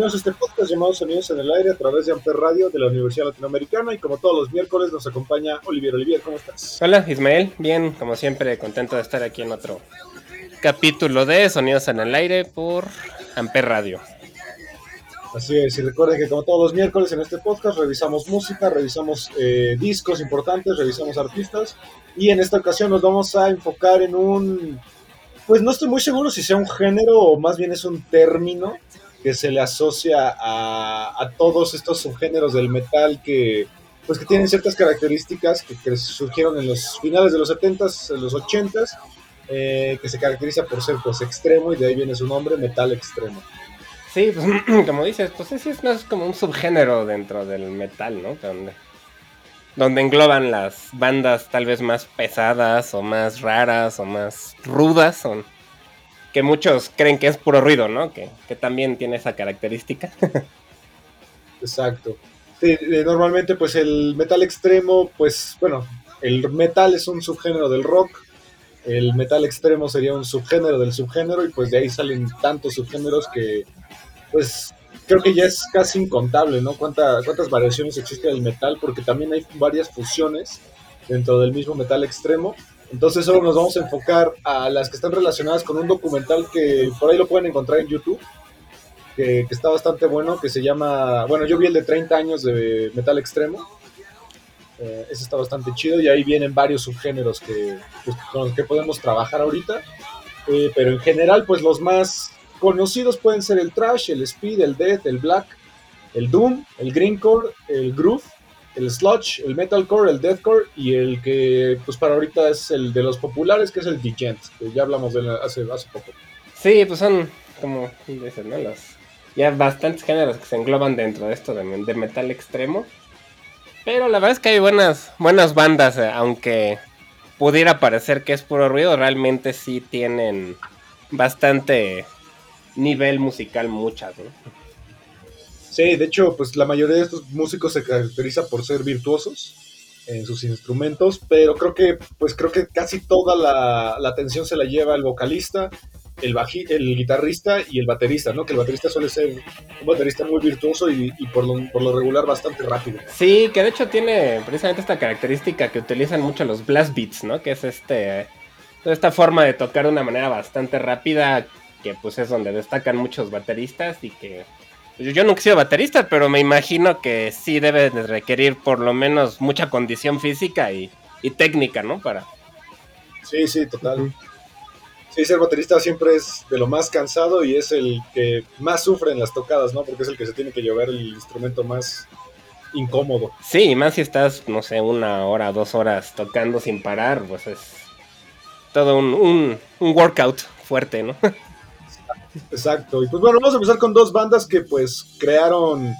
Bienvenidos a este podcast llamado Sonidos en el Aire a través de Amper Radio de la Universidad Latinoamericana y como todos los miércoles nos acompaña Olivier. Olivier, ¿cómo estás? Hola Ismael, bien, como siempre, contento de estar aquí en otro capítulo de Sonidos en el Aire por Amper Radio. Así es, y recuerden que como todos los miércoles en este podcast revisamos música, revisamos eh, discos importantes, revisamos artistas y en esta ocasión nos vamos a enfocar en un, pues no estoy muy seguro si sea un género o más bien es un término que se le asocia a, a todos estos subgéneros del metal que pues que tienen ciertas características que, surgieron en los finales de los 70s, en los 80s, eh, que se caracteriza por ser pues extremo y de ahí viene su nombre, metal extremo. Sí, pues como dices, pues sí, es más como un subgénero dentro del metal, ¿no? Donde, donde engloban las bandas tal vez más pesadas o más raras o más rudas, o que muchos creen que es puro ruido, ¿no? Que, que también tiene esa característica. Exacto. Sí, eh, normalmente pues el metal extremo, pues bueno, el metal es un subgénero del rock, el metal extremo sería un subgénero del subgénero y pues de ahí salen tantos subgéneros que pues creo que ya es casi incontable, ¿no? Cuánta- cuántas variaciones existe del metal porque también hay varias fusiones dentro del mismo metal extremo. Entonces solo nos vamos a enfocar a las que están relacionadas con un documental que por ahí lo pueden encontrar en YouTube que, está bastante bueno, que se llama, bueno, yo vi el de 30 años de metal extremo, eh, ese está bastante chido y ahí vienen varios subgéneros que, pues, con los que podemos trabajar ahorita, Eh, pero en general, pues los más conocidos pueden ser el trash, el speed, el death, el black, el doom, el greencore, el groove, el sludge, el metalcore, el deathcore y el que, pues para ahorita es el de los populares, que es el Digent, que ya hablamos de él hace, hace poco. Sí, pues son como dices, ¿no? Los, ya bastantes géneros que se engloban dentro de esto de, de metal extremo. Pero la verdad es que hay buenas, buenas bandas, eh, aunque pudiera parecer que es puro ruido, realmente sí tienen bastante nivel musical muchas, ¿no? Sí, de hecho, pues la mayoría de estos músicos se caracteriza por ser virtuosos en sus instrumentos, pero creo que, pues creo que casi toda la, atención se la lleva el vocalista, el, baji, el guitarrista y el baterista, ¿no? Que el baterista suele ser un baterista muy virtuoso y, y por, lo, por regular bastante rápido. Sí, que de hecho tiene precisamente esta característica que utilizan mucho los blast beats, ¿no? Que es este esta forma de tocar de una manera bastante rápida, que pues es donde destacan muchos bateristas y que yo nunca he sido baterista, pero me imagino que sí debe de requerir por lo menos mucha condición física y, y técnica, ¿no? Para Sí, sí, total. Sí, ser baterista siempre es de lo más cansado y es el que más sufre en las tocadas, ¿no? Porque es el que se tiene que llevar el instrumento más incómodo. Sí, y más si estás, no sé, una hora, dos horas tocando sin parar, pues es todo un, un, un workout fuerte, ¿no? Exacto. Y pues bueno, vamos a empezar con dos bandas que pues crearon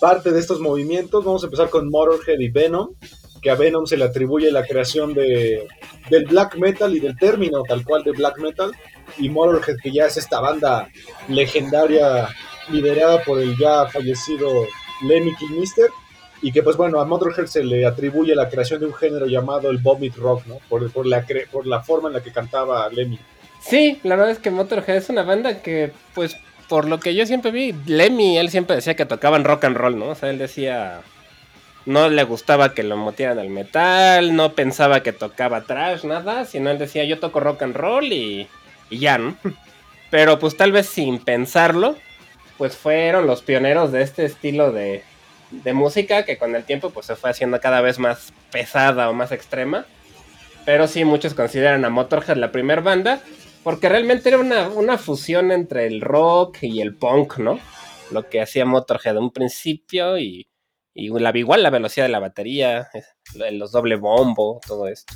parte de estos movimientos. Vamos a empezar con Motorhead y Venom, que a Venom se le atribuye la creación de, del black metal y del término tal cual de black metal. Y Motorhead, que ya es esta banda legendaria liderada por el ya fallecido Lemmy Kilmister. Y que pues bueno, a Motorhead se le atribuye la creación de un género llamado el vomit rock, ¿no? Por, la, por la forma en la que cantaba Lemmy. Sí, la verdad es que Motorhead es una banda que, pues, por lo que yo siempre vi, Lemmy, él siempre decía que tocaban rock and roll, ¿no? O sea, él decía no le gustaba que lo metieran al metal, no pensaba que tocaba trash, nada, sino él decía yo toco rock and roll y, y ya, ¿no? Pero pues tal vez sin pensarlo, pues fueron los pioneros de este estilo de, de música que con el tiempo pues se fue haciendo cada vez más pesada o más extrema. Pero sí, muchos consideran a Motorhead la primera banda, porque realmente era una, una fusión entre el rock y el punk, ¿no? Lo que hacía Motorhead en un principio y, y la, igual la velocidad de la batería, los doble bombo, todo esto.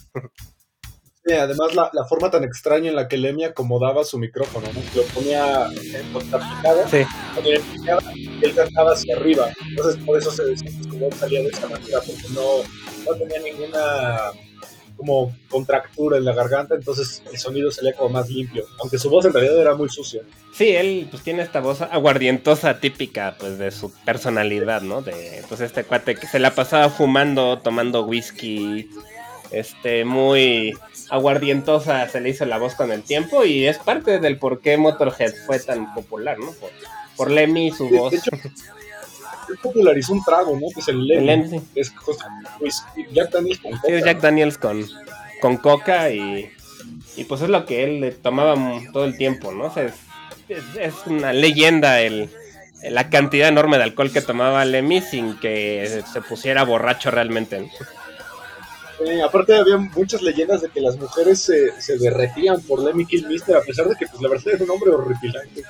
Sí, además la, la, forma tan extraña en la que Lemmy acomodaba su micrófono, ¿no? Lo ponía en contrapicada, sí. cuando él, cantaba hacia arriba, entonces por eso se decía que salía de esa manera, porque no, no tenía ninguna como contractura en la garganta, entonces el sonido salía como más limpio, aunque su voz en realidad era muy sucia. Sí, él pues tiene esta voz aguardientosa típica pues de su personalidad, ¿no? De pues este cuate que se la pasaba fumando, tomando whisky, este muy aguardientosa se le hizo la voz con el tiempo y es parte del por qué Motorhead fue tan popular, ¿no? Por, por Lemmy y su de voz. hecho, popularizó un trago, ¿no? Que es el sí. Es pues, Jack Daniels con Sí, coca. es Jack Daniels con, con coca y, y pues es lo que él tomaba todo el tiempo, ¿no? O sea, es, es- es una leyenda el, la cantidad enorme de alcohol que tomaba Lemmy sin que se pusiera borracho realmente. ¿no? Eh, aparte había muchas leyendas de que las mujeres se, se derretían por Lemmy Kilmister, a pesar de que pues la verdad era un hombre horripilante.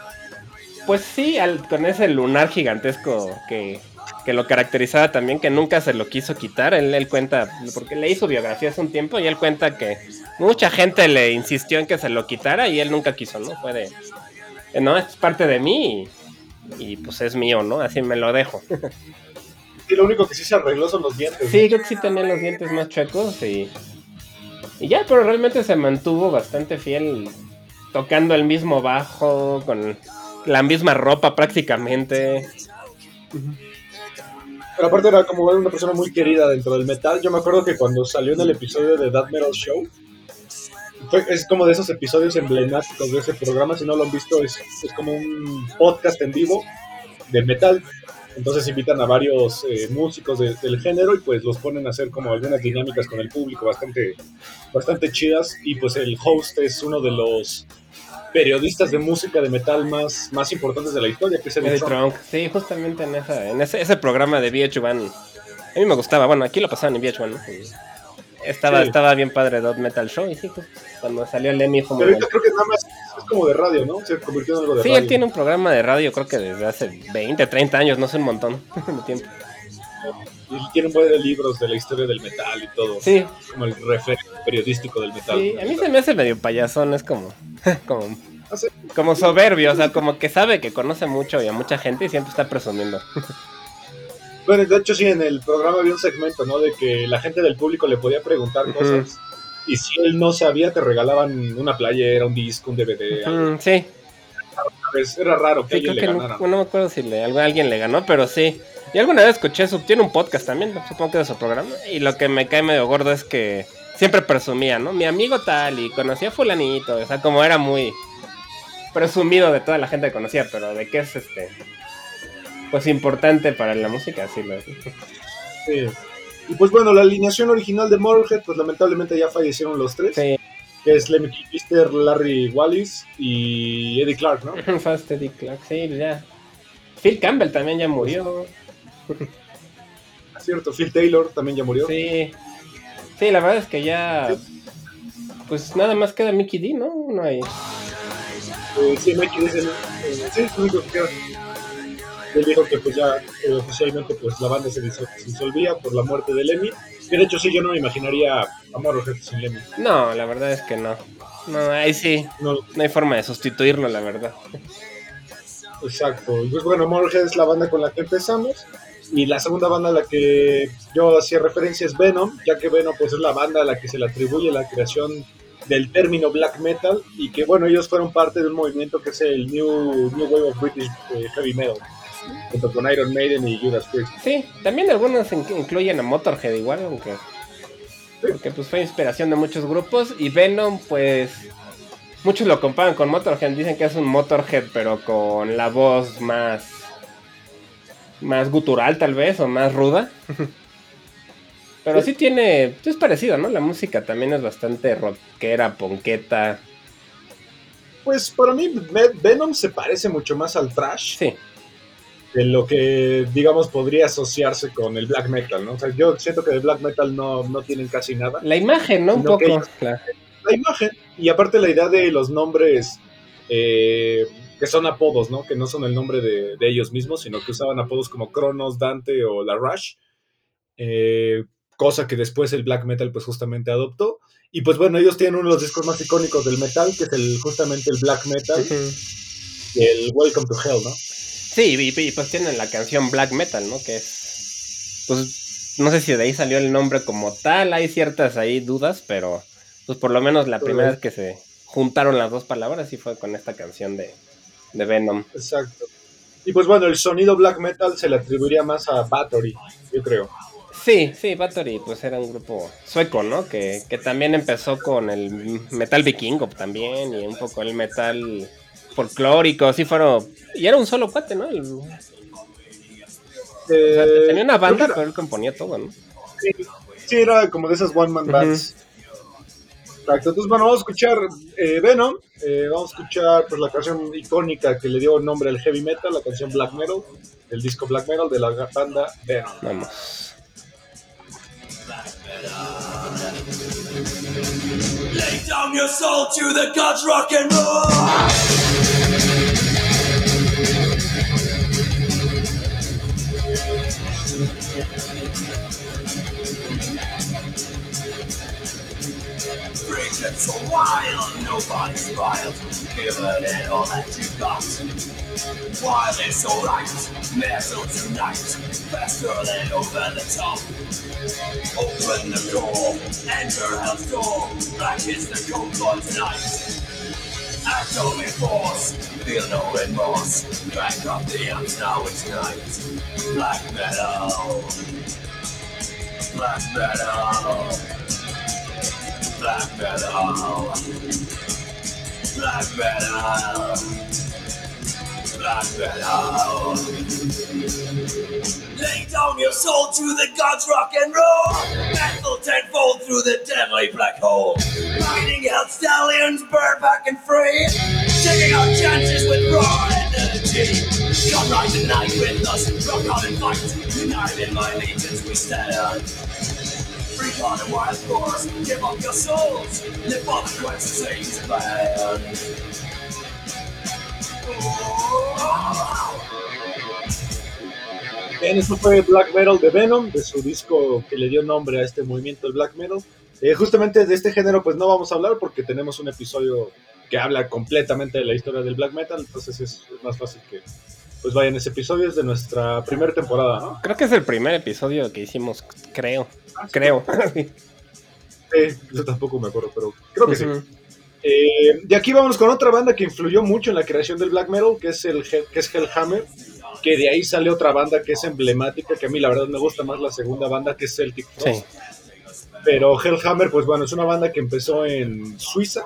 Pues sí, al- con ese lunar gigantesco que, que lo caracterizaba también, que nunca se lo quiso quitar. Él, él cuenta, porque leí su biografía hace un tiempo y él cuenta que mucha gente le insistió en que se lo quitara y él nunca quiso, ¿no? Fue de, no, es parte de mí y, y, pues es mío, ¿no? Así me lo dejo. Y lo único que sí se arregló son los dientes. Sí, creo que sí tenía los dientes más chuecos y, y ya, pero realmente se mantuvo bastante fiel tocando el mismo bajo, con la misma ropa prácticamente. Pero aparte era como una persona muy querida dentro del metal. Yo me acuerdo que cuando salió en el episodio de That Metal Show, es como de esos episodios emblemáticos de ese programa. Si no lo han visto, es, es como un podcast en vivo de metal. Entonces invitan a varios eh, músicos de- del género y pues los ponen a hacer como algunas dinámicas con el público bastante, bastante chidas. Y pues el host es uno de los periodistas de música de metal más, más importantes de la historia, que es Eddie Eddie Trunk. Trunk. Sí, justamente en, esa, en ese, ese programa de VH1. A mí me gustaba, bueno, aquí lo pasaban en VH1. ¿no? Estaba, Sí. estaba bien padre Dot Metal Show y sí, pues, cuando salió Lemmy fue muy Pero bueno. ahorita creo que nada más es como de radio, ¿no? Se convirtió en algo de Sí, radio. él tiene un programa de radio, creo que desde hace 20, 30 años, no sé, un montón de tiempo. Y tiene un buen de libros de la historia del metal y todo. Sí, como el referente periodístico del metal. sí, a mí se me hace medio payasón, es como, como, como soberbio, o sea, como que sabe que conoce mucho y a mucha gente y siempre está presumiendo. Bueno, de hecho sí, en el programa había un segmento, ¿no? De que la gente del público le podía preguntar cosas. Y si él no sabía, te regalaban una playera, un disco, un DVD. algo. Mm, sí, era raro que sí, creo le que no, ganara. no me acuerdo si le, algo- alguien le ganó, pero sí. Y alguna vez escuché su, tiene un podcast también, supongo que de su programa, y lo que me cae medio gordo es que siempre presumía, ¿no? Mi amigo tal, y conocía a fulanito, o sea, como era muy presumido de toda la gente que conocía, pero de que es este, pues importante para la música, sí lo es. Sí. Y pues bueno, la alineación original de Motorhead, pues lamentablemente ya fallecieron los tres. Sí, Que es Lemmy Kilmister, Larry Wallis y Eddie Clark, ¿no? Fast Eddie Clark, sí, ya. Phil Campbell también ya murió. Es cierto, Phil Taylor también ya murió. Sí. Sí, la verdad es que ya. Pues nada más queda Mickey D, ¿no? No hay. Eh, sí, Mikey dice, eh, sí, es lo único que queda. Él dijo que pues ya eh, oficialmente pues la banda se, disol- se disolvía por la muerte de Lemmy. Que de hecho sí, yo no me imaginaría a Motorhead sin Lemmy. No, la verdad es que no. No, ahí sí. No, No hay forma de sustituirlo, la verdad. exacto. Y pues bueno, Motorhead es la banda con la que empezamos. Y la segunda banda a la que yo hacía referencia es Venom, ya que Venom pues es la banda a la que se le atribuye la creación del término black metal y que bueno, ellos fueron parte de un movimiento que es el New, New Wave of British eh, Heavy Metal, junto con Iron Maiden y Judas Priest. Sí, también algunos in- incluyen a Motorhead igual, aunque. Porque pues fue inspiración de muchos grupos. Y Venom, pues. Muchos lo comparan con Motorhead. Dicen que es un Motorhead, pero con la voz más. Más gutural, tal vez, o más ruda. Pero sí tiene, es parecido, ¿no? La música también es bastante rockera, ponqueta. Pues para mí Ve- Venom se parece mucho más al thrash Sí, de lo que, digamos, podría asociarse con el black metal, ¿no? O sea, yo siento que de black metal no, no tienen casi nada. la imagen, ¿no? Un que poco. Claro. La imagen, y aparte la idea de los nombres eh, que son apodos, ¿no? Que no son el nombre de, de ellos mismos, sino que usaban apodos como Cronos, Dante o La Rush. Eh, cosa que después el black metal pues justamente adoptó. Y pues bueno, ellos tienen uno de los discos más icónicos del metal, que es el, justamente el black metal, y el Welcome to Hell, ¿no? Sí, y, y, pues tienen la canción Black Metal, ¿no? Que es. Pues no sé si de ahí salió el nombre como tal, hay ciertas ahí dudas, pero pues por lo menos la primera vez que se juntaron las dos palabras y fue con esta canción de, de Venom. Exacto. Y pues bueno, el sonido black metal se le atribuiría más a Battery, yo creo. Sí, sí, Bathory pues era un grupo sueco, ¿no? Que, que también empezó con el metal vikingo también y un poco el metal folclórico, así fueron... Y era un solo cuate, ¿no? El- o Eh, sea, tenía una banda, pero él componía todo, ¿no? Sí, sí, era como de esas one man bands. Exacto. Entonces, bueno, vamos a escuchar eh, Venom. eh, vamos a escuchar pues, la canción icónica que le dio nombre al heavy metal, la canción Black Metal, el disco Black Metal de la banda Venom. Vamos. Lay down your soul to the gods, rock and roll. Freaking so wild, nobody smiled. Giving it all that you got. While it's so right, metal tonight, faster than over the top. Open the door, enter hell's door. Black is the code for tonight. Atomic force, feel no remorse. Crank up the amps, now it's night. Black metal. Black metal. Black metal. Black metal. Black metal. Lay down your soul to the gods, rock and roll. Metal tenfold through the deadly black hole. Riding hell stallions, burn back and free. Taking our chances with raw energy. Come ride the night with us, rock on and fight. United in my legions we stand. Bien, esto fue Black Metal de Venom, de su disco que le dio nombre a este movimiento, el Black Metal. Eh, justamente de este género, pues no vamos a hablar porque tenemos un episodio que habla completamente de la historia del Black Metal, entonces es más fácil que pues vayan ese episodio, es de nuestra primera temporada, ¿no? Creo que es el primer episodio que hicimos, creo. Creo. Eh, yo tampoco me acuerdo, pero creo que sí. Eh, de aquí vamos con otra banda que influyó mucho en la creación del black metal, que es el que es Hellhammer, que de ahí sale otra banda que es emblemática, que a mí la verdad me gusta más la segunda banda, que es Celtic Frost. Sí. Pero Hellhammer, pues bueno, es una banda que empezó en Suiza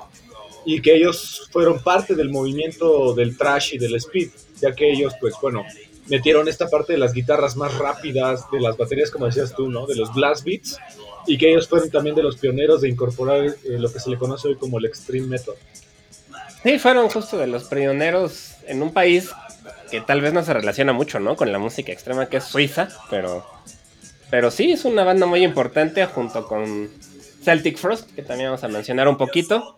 y que ellos fueron parte del movimiento del trash y del speed, ya que ellos, pues bueno, metieron esta parte de las guitarras más rápidas, de las baterías, como decías tú, ¿no? De los blast beats, y que ellos fueron también de los pioneros de incorporar eh, lo que se le conoce hoy como el extreme metal. Sí, fueron justo de los pioneros en un país que tal vez no se relaciona mucho, ¿no? Con la música extrema que es Suiza, pero pero sí es una banda muy importante junto con Celtic Frost, que también vamos a mencionar un poquito.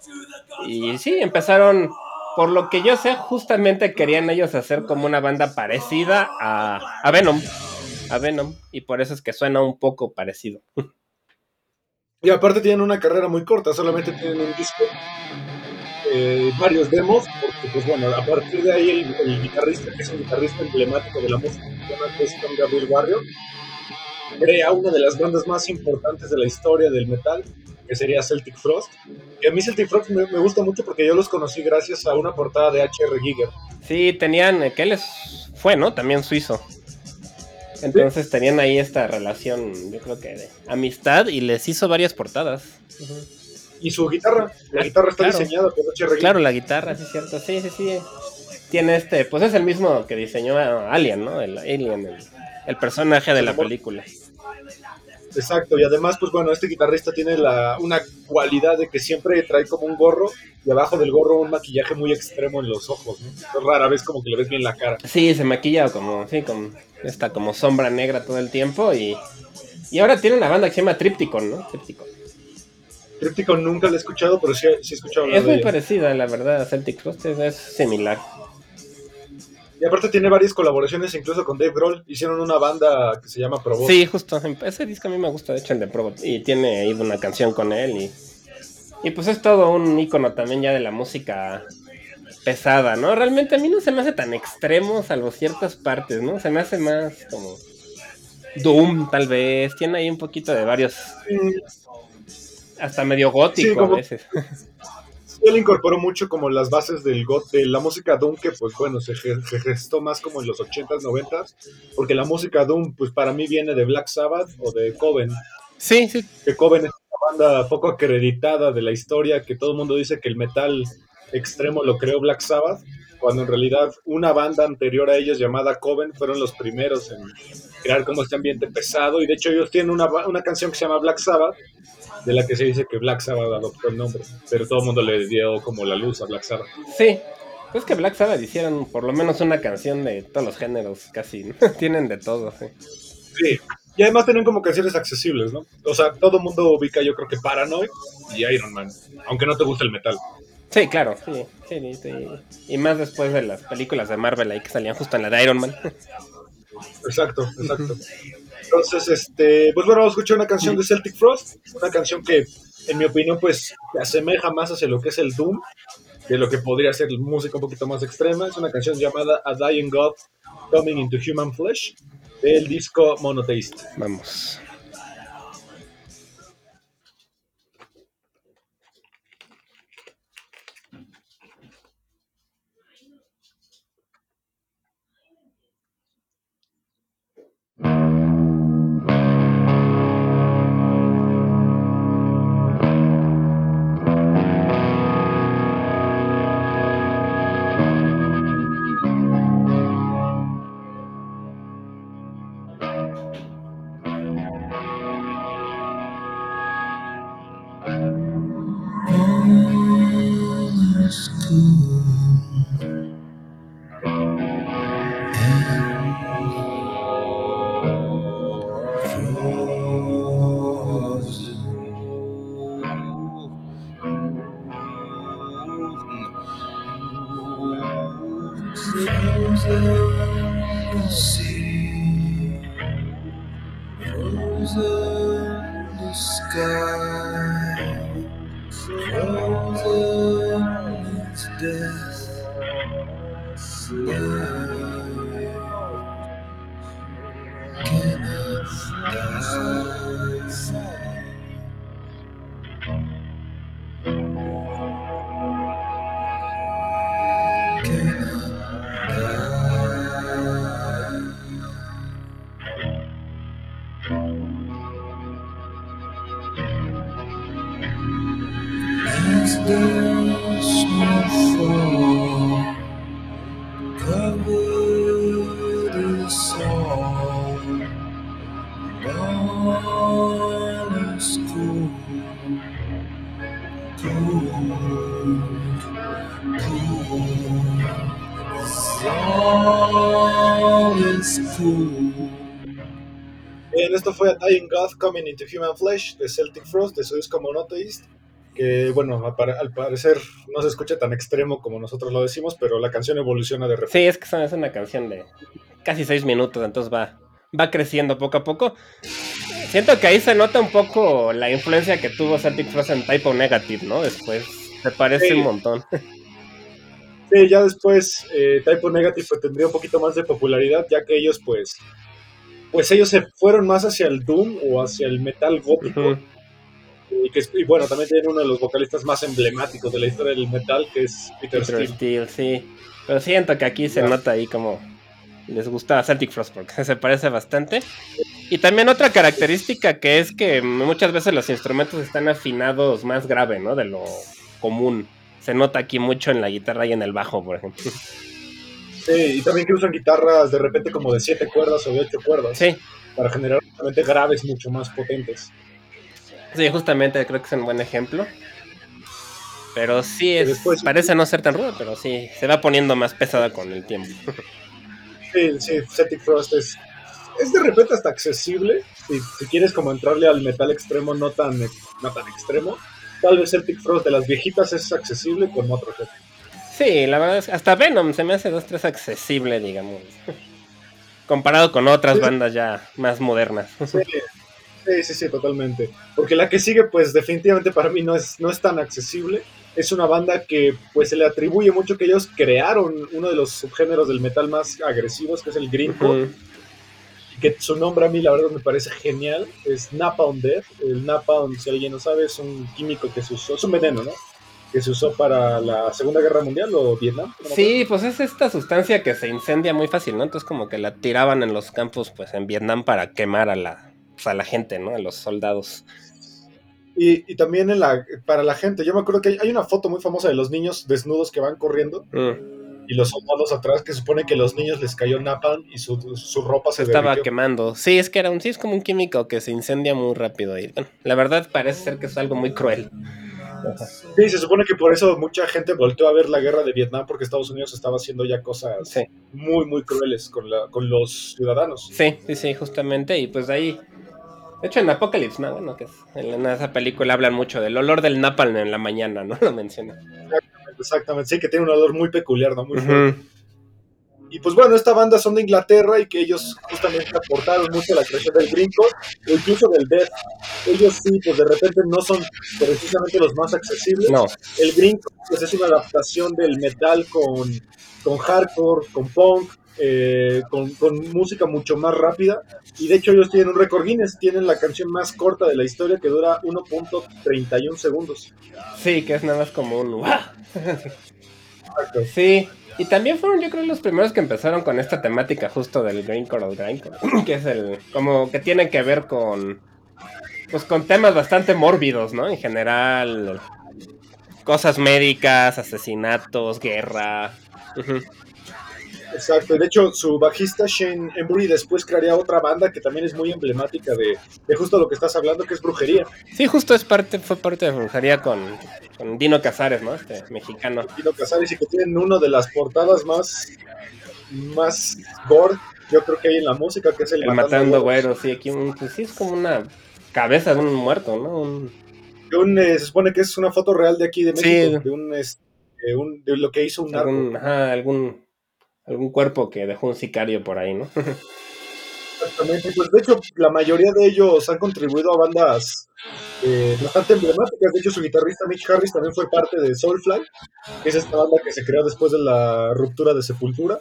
Y sí, empezaron, por lo que yo sé, justamente querían ellos hacer como una banda parecida a, Venom. A Venom, y por eso es que suena un poco parecido. Y aparte tienen una carrera muy corta, solamente tienen un disco, eh, varios demos, porque pues bueno, a partir de ahí el, guitarrista, que es un guitarrista emblemático de la música, que Preston Gabriel Warrior, crea una de las bandas más importantes de la historia del metal, que sería Celtic Frost. Y a mí Celtic Frost me, me gusta mucho porque yo los conocí gracias a una portada de H.R. Giger. Sí, tenían, eh, que él es- fue, ¿no? También suizo. Entonces tenían ahí esta relación, yo creo que de amistad y les hizo varias portadas. Y su guitarra, la guitarra está Claro. diseñada por H.R. Giger. Claro, la guitarra, sí es cierto. Sí, sí, sí. Tiene este, pues es el mismo que diseñó a Alien, ¿no? El Alien, el, el personaje de la película. Exacto, y además, pues bueno, este guitarrista tiene la, una cualidad de que siempre trae como un gorro y abajo del gorro un maquillaje muy extremo en los ojos, ¿no? Es rara vez como que le ves bien la cara. Sí, se maquilla como, sí, con esta como sombra negra todo el tiempo y, y ahora tiene una banda que se llama Tripticon, ¿no? Tripticon. Tripticon nunca lo he escuchado, pero sí, sí he escuchado Es muy parecida, la verdad, a Celtic Frost, es, es similar. Y aparte tiene varias colaboraciones incluso con Dave Grohl. Hicieron una banda que se llama Probot. Sí, justo, ese disco a mí me gusta, de hecho, el de Probot, y tiene ahí una canción con él y, y pues es todo un icono también ya de la música pesada, ¿no? Realmente a mí no se me hace tan extremo, salvo ciertas partes, ¿no? Se me hace más como Doom, tal vez, tiene ahí un poquito de varios, hasta medio gótico Sí, como- a veces. él incorporó mucho como las bases del got, de la música Doom, que pues bueno, se, se gestó más como en los 80s, 90s. Porque la música Doom, pues para mí viene de Black Sabbath o de Coven. Sí, sí, que Coven es una banda poco acreditada de la historia, que todo el mundo dice que el metal extremo lo creó Black Sabbath, cuando en realidad una banda anterior a ellos llamada Coven fueron los primeros en crear como este ambiente pesado, y de hecho ellos tienen una, una canción que se llama Black Sabbath, de la que se dice que Black Sabbath adoptó el nombre, pero todo el mundo le dio como la luz a Black Sabbath. sí. Es que Black Sabbath hicieron por lo menos una canción de todos los géneros, casi, ¿no? Tienen de todo, sí. Sí. Y además tienen como canciones accesibles, ¿no? O sea, todo el mundo ubica yo creo que Paranoid y Iron Man, aunque no te guste el metal. Sí, claro, sí, sí, sí. Y más después de las películas de Marvel ahí que salían justo en la de Iron Man. Exacto, exacto. Entonces, este, pues bueno, vamos a escuchar una canción de Celtic Frost, una canción que, en mi opinión, pues se asemeja más hacia lo que es el Doom, de lo que podría ser música un poquito más extrema. Es una canción llamada A Dying God Coming into Human Flesh, del disco Monotheist. Vamos. Bien, esto fue A Dying God Coming into Human Flesh de Celtic Frost, de disco Monotheist, que bueno, al parecer no se escucha tan extremo como nosotros lo decimos, pero la canción evoluciona de repente. Sí, es que es una canción de casi seis minutos, entonces va, va creciendo poco a poco. Siento que ahí se nota un poco la influencia que tuvo Celtic Frost en Typo Negative, ¿no? Después se parece Sí. un montón. Sí, ya después eh, Typo Negative pues, tendría un poquito más de popularidad, ya que ellos pues, pues ellos se fueron más hacia el doom o hacia el metal gótico. Y, que, es- y bueno, también tienen uno de los vocalistas más emblemáticos de la historia del metal, que es Peter, Peter Steele. Sí. Pero siento que aquí se nota ahí como les gusta Celtic Frost porque se parece bastante. Y también otra característica que es que muchas veces los instrumentos están afinados más grave, ¿no? De lo común. Se nota aquí mucho en la guitarra y en el bajo, por ejemplo. Sí, y también que usan guitarras de repente como de siete cuerdas o de ocho cuerdas Sí, para generar justamente graves mucho más potentes. Sí, justamente creo que es un buen ejemplo. Pero sí, es, después- parece no ser tan ruda, pero sí, se va poniendo más pesada con el tiempo. Sí, sí, Celtic Frost es, es de repente hasta accesible. Si, si quieres como entrarle al metal extremo no tan, no tan extremo, tal vez Celtic Frost de las viejitas es accesible con Motorhead. Sí, la verdad es que hasta Venom se me hace dos, tres accesible, digamos. Comparado con otras Sí. bandas ya más modernas. Sí, sí, sí, sí, totalmente. Porque la que sigue, pues definitivamente para mí no es, no es tan accesible. Es una banda que pues se le atribuye mucho que ellos crearon uno de los subgéneros del metal más agresivos, que es el greencore. Ujú. que su nombre a mí la verdad me parece genial, es Napalm Death. El Napalm, si alguien no sabe, es un químico que se usó, es un veneno, ¿no? Que se usó para la Segunda Guerra Mundial o Vietnam. no Sí, pues es esta sustancia que se incendia muy fácil, ¿no? Entonces como que la tiraban en los campos, pues en Vietnam para quemar a la, pues, a la gente, ¿no? A los soldados. Y, y también en la, para la gente, yo me acuerdo que hay, hay una foto muy famosa de los niños desnudos que van corriendo Mm, y los soldados atrás que supone que los niños les cayó Napalm y su, su ropa se Se estaba derritió. quemando. Sí, es que era un, sí, es como un químico que se incendia muy rápido. Y bueno, la verdad parece ser que es algo muy cruel. Sí, se supone que por eso mucha gente volteó a ver la guerra de Vietnam porque Estados Unidos estaba haciendo ya cosas Sí. muy, muy crueles con, la, con los ciudadanos. Sí, sí, sí, justamente. Y pues ahí. De hecho, en Apocalypse, ¿no? Bueno, que es, en esa película hablan mucho del olor del napalm en la mañana, ¿no? Lo mencionan. Exactamente, sí, que tiene un olor muy peculiar, ¿no? Muy fuerte. Y pues bueno, esta banda son de Inglaterra y que ellos justamente aportaron mucho a la creación del greencore o incluso del death. Ellos sí, pues de repente no son precisamente los más accesibles. No, El greencore pues es una adaptación del metal con, con hardcore, con punk, eh, con, con música mucho más rápida. Y de hecho ellos tienen un récord Guinness, tienen la canción más corta de la historia que dura 1.31 segundos. sí, que es nada más como un. Sí, y también fueron yo creo los primeros que empezaron con esta temática justo del greencore o grindcore, que es el como que tiene que ver con pues con temas bastante mórbidos, ¿no? En general cosas médicas, asesinatos, guerra. Exacto, de hecho su bajista Shane Embury después crearía otra banda que también es muy emblemática de, de justo lo que estás hablando, que es brujería. Sí, justo es parte fue parte de brujería con, con Dino Casares, ¿no? Este mexicano. Dino Casares y que tienen una de las portadas más, más gore, yo creo que hay en la música, que es el, El matando güeros, sí, aquí un, pues sí es como una cabeza de un muerto, ¿no? Un- De un, eh, se supone que es una foto real de aquí de Sí. México, de, un, es- de, un- de lo que hizo un narco. algún, ajá, algún algún cuerpo que dejó un sicario por ahí, ¿no? Exactamente, pues de hecho la mayoría de ellos han contribuido a bandas eh, bastante emblemáticas. De hecho su guitarrista Mitch Harris también fue parte de Soulfly, que es esta banda que se creó después de la ruptura de Sepultura.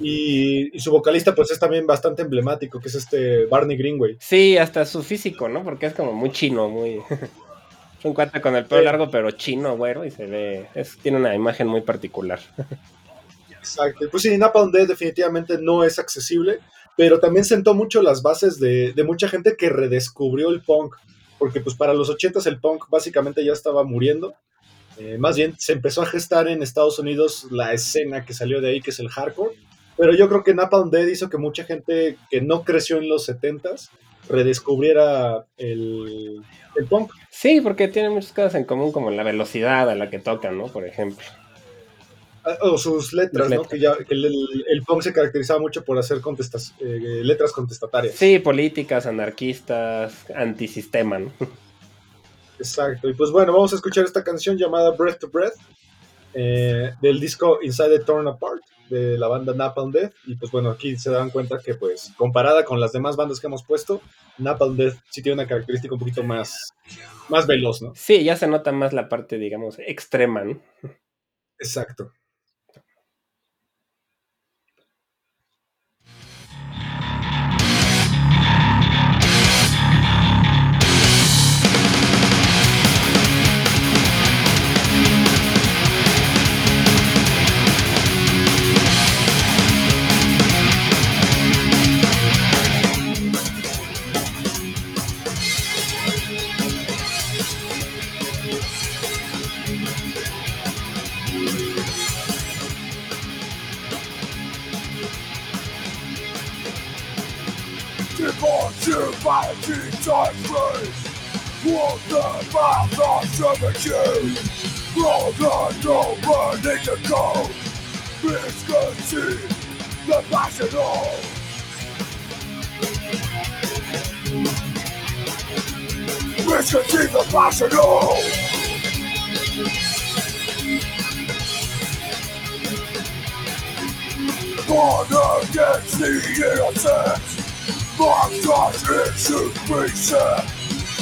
Y, y su vocalista pues es también bastante emblemático, que es este Barney Greenway. Sí, hasta su físico, ¿no? Porque es como muy chino, muy... es un cuate con el pelo Sí. largo, pero chino, güero, y se ve... Es, tiene una imagen muy particular. Exacto. Pues sí, Napalm Death definitivamente no es accesible, pero también sentó mucho las bases de, mucha gente que redescubrió el punk, porque pues para los 80 el punk básicamente ya estaba muriendo. Eh, más bien se empezó a gestar en Estados Unidos la escena que salió de ahí, que es el hardcore. Pero yo creo que Napalm Death hizo que mucha gente que no creció en los 70s redescubriera el, el punk. Sí, porque tiene muchas cosas en común, como la velocidad a la que tocan, ¿no? Por ejemplo. Ah, O sus letras, ¿no? Que, ya, que el, el- el punk se caracterizaba mucho por hacer contestas, eh, letras contestatarias. Sí, políticas, anarquistas, antisistema, ¿no? Exacto. Y pues bueno, vamos a escuchar esta canción llamada Breath to Breath eh, del disco Inside the Torn Apart de la banda Napalm Death. Y pues bueno, aquí se dan cuenta que pues comparada con las demás bandas que hemos puesto, Napalm Death sí tiene una característica un poquito más, más veloz, ¿no? Sí, ya se nota más la parte, digamos, extrema, ¿no? Exacto. Humanity takes me What the mouth of servitude Rather nobody can go Misconceive the passion of the passion Born against the innocent. Be set.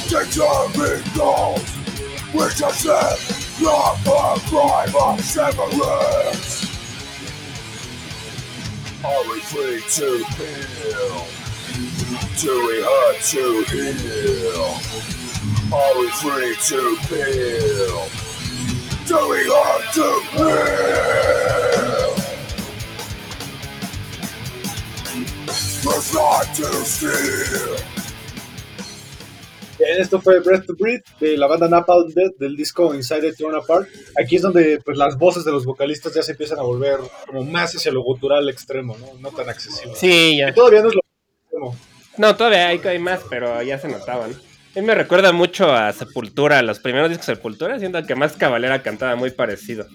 Determined goals. Which are set. Not the crime of severance. Are we free to heal? Do we hurt to heal? Are we free to feel? Do we hurt to heal? Bien, esto fue Breath to Breathe de la banda Napalm Death del disco Inside the Torn Apart. Aquí es donde pues, las voces de los vocalistas ya se empiezan a volver como más hacia lo gutural extremo, ¿no? No tan accesible. Sí, ya. Que todavía no es lo extremo. No, todavía hay, hay más, pero ya se notaban. A mí me recuerda mucho a Sepultura, los primeros discos de Sepultura, siento que más Cavalera cantaba muy parecido.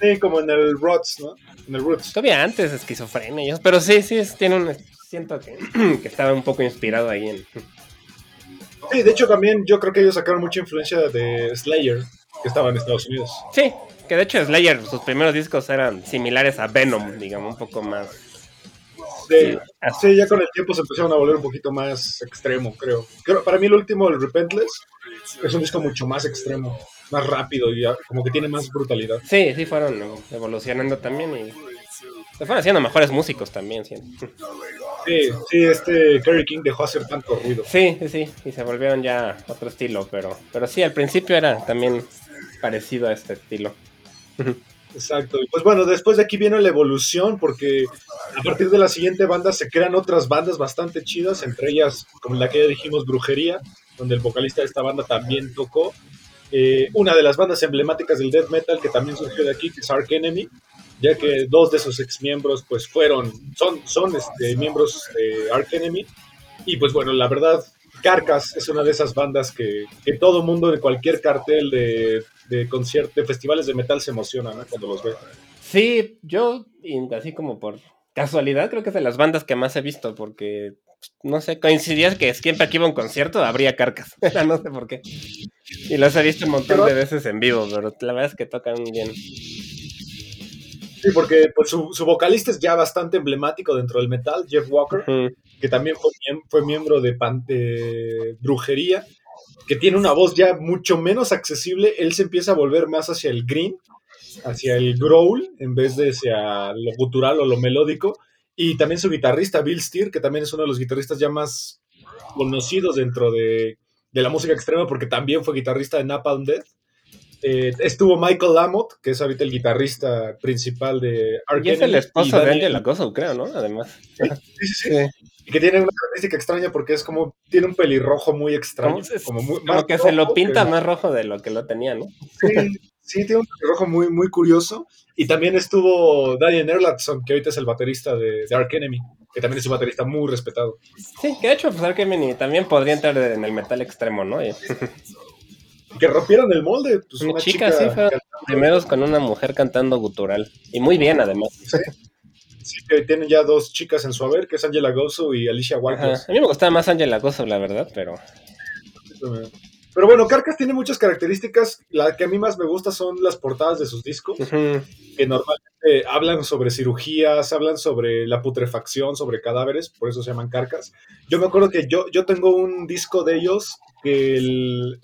Sí, como en el Roots, ¿no? En el Roots. Todavía antes esquizofrenia, pero sí, sí, es- tiene un... Siento que, que estaba un poco inspirado ahí en... Sí, de hecho también yo creo que ellos sacaron mucha influencia de Slayer, que estaba en Estados Unidos. Sí, que de hecho Slayer, sus primeros discos eran similares a Venom, digamos, un poco más... Sí, sí, ya con el tiempo se empezaron a volver un poquito más extremo, creo. creo para mí el último, el Repentless, es un disco mucho más extremo, más rápido y ya como que tiene más brutalidad. Sí, sí, fueron evolucionando también y... Se fueron haciendo mejores músicos también. Sí, sí, este Kerry King dejó hacer tanto ruido. Sí, sí, sí, y se volvieron ya otro estilo, pero, pero sí, al principio era también parecido a este estilo. Exacto. Y pues bueno, después de aquí viene la evolución, porque a partir de la siguiente banda se crean otras bandas bastante chidas, entre ellas, como la que ya dijimos, Brujería, donde el vocalista de esta banda también tocó. Eh, una de las bandas emblemáticas del death metal que también surgió de aquí, que es Ark Enemy, ya que dos de sus ex miembros pues fueron, son, son este, miembros de Ark Enemy. Y pues bueno, la verdad, Carcass es una de esas bandas que, que todo mundo de cualquier cartel de, de conciertos, de festivales de metal se emociona cuando los ve. Sí, yo, así como por casualidad, creo que es de las bandas que más he visto, porque, no sé, coincidía que siempre que iba a un concierto habría carcas, no sé por qué. Y los he visto un montón de veces en vivo, pero la verdad es que tocan bien. Sí, porque pues, su, su vocalista es ya bastante emblemático dentro del metal, Jeff Walker, que también fue, fue miembro de, pan- de Brujería, que tiene una voz ya mucho menos accesible. Él se empieza a volver más hacia el green, hacia el growl, en vez de hacia lo gutural o lo melódico. Y también su guitarrista, Bill Steer, que también es uno de los guitarristas ya más conocidos dentro de, de la música extrema, porque también fue guitarrista de Napalm Death. Eh, estuvo Michael Lamotte, que es ahorita el guitarrista principal de Ark Y es el esposo de Angela Gozo, creo, ¿no? Además. Sí, sí, sí. Y que tiene una característica extraña porque es como, tiene un pelirrojo muy extraño. Como, muy, como que se lo pinta más rojo de lo que lo tenía, ¿no? Sí, sí, tiene un pelirrojo muy, muy curioso. Y también estuvo Daniel Erlandson, que ahorita es el baterista de, de Ark Enemy, que también es un baterista muy respetado. Sí, que de hecho, pues Arkemini también podría entrar en el metal extremo, ¿no? Y- Que rompieron el molde. Pues Una una, chica, chica, sí, fueron los primeros con una mujer cantando gutural. Y muy bien, además. sí, que tienen ya dos chicas en su haber, que es Angela Gozo y Alicia. Whiteless. A mí me gustaba más Angela Gozo, la verdad, pero... Pero bueno, Carcass tiene muchas características. La que a mí más me gusta son las portadas de sus discos. Que normalmente hablan sobre cirugías, hablan sobre la putrefacción, sobre cadáveres, por eso se llaman carcas. Yo me acuerdo que yo, yo tengo un disco de ellos que el,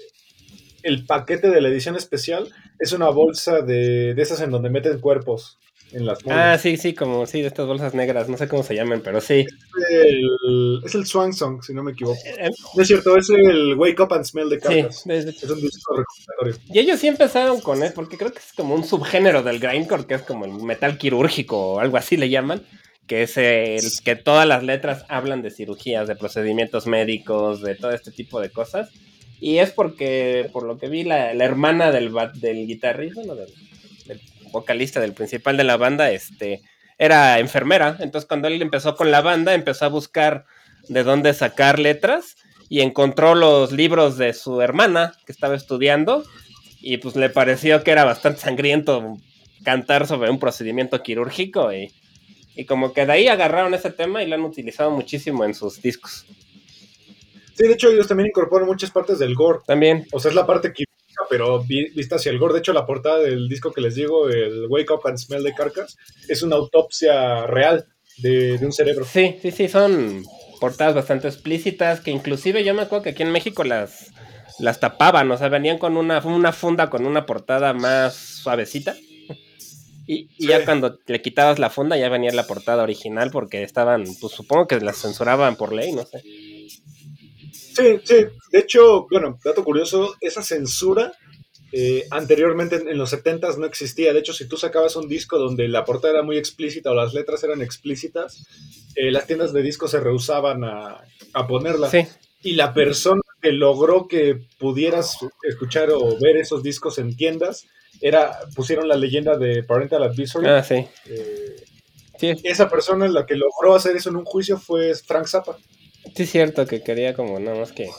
el paquete de la edición especial es una bolsa de, de esas en donde meten cuerpos en las Ah, momias. sí, sí, como sí, de estas bolsas negras, no sé cómo se llaman, pero sí. el, es el Swan Song, si no me equivoco. Eh, No es cierto, es el Wake Up and Smell de Sí, Carcas. de- de- Es un disco recopilatorio. Y ellos sí empezaron con él, porque creo que es como un subgénero del grindcore, que es como el metal quirúrgico o algo así le llaman, que es el que todas las letras hablan de cirugías, de procedimientos médicos, de todo este tipo de cosas. Y es porque, por lo que vi, la, la hermana del, del guitarrista, no, del vocalista, del principal de la banda, este, era enfermera. Entonces, cuando él empezó con la banda, empezó a buscar de dónde sacar letras y encontró los libros de su hermana que estaba estudiando y pues le pareció que era bastante sangriento cantar sobre un procedimiento quirúrgico y, y como que de ahí agarraron ese tema y lo han utilizado muchísimo en sus discos. Sí, de hecho ellos también incorporan muchas partes del gore. También. O sea, es la parte quirúrgica, pero vi- vista hacia el gore. De hecho, la portada del disco que les digo, el Wake Up and Smell the Carcass, es una autopsia real de, de un cerebro. Sí, sí, sí, son portadas bastante explícitas que inclusive yo me acuerdo que aquí en México las, las tapaban, o sea, venían con una, una funda con una portada más suavecita. Y, y ya cuando le quitabas la funda ya venía la portada original porque estaban, pues supongo que las censuraban por ley, no sé. Sí, sí. De hecho, bueno, dato curioso, esa censura eh, anteriormente en, en los 70s no existía. De hecho, si tú sacabas un disco donde la portada era muy explícita o las letras eran explícitas, eh, las tiendas de discos se rehusaban a, a ponerla. Sí, Y la persona que logró que pudieras escuchar o ver esos discos en tiendas era pusieron la leyenda de Parental Advisory. ah, sí. Eh, Sí, esa persona la que logró hacer eso en un juicio fue Frank Zappa. sí es cierto que quería como nada más que,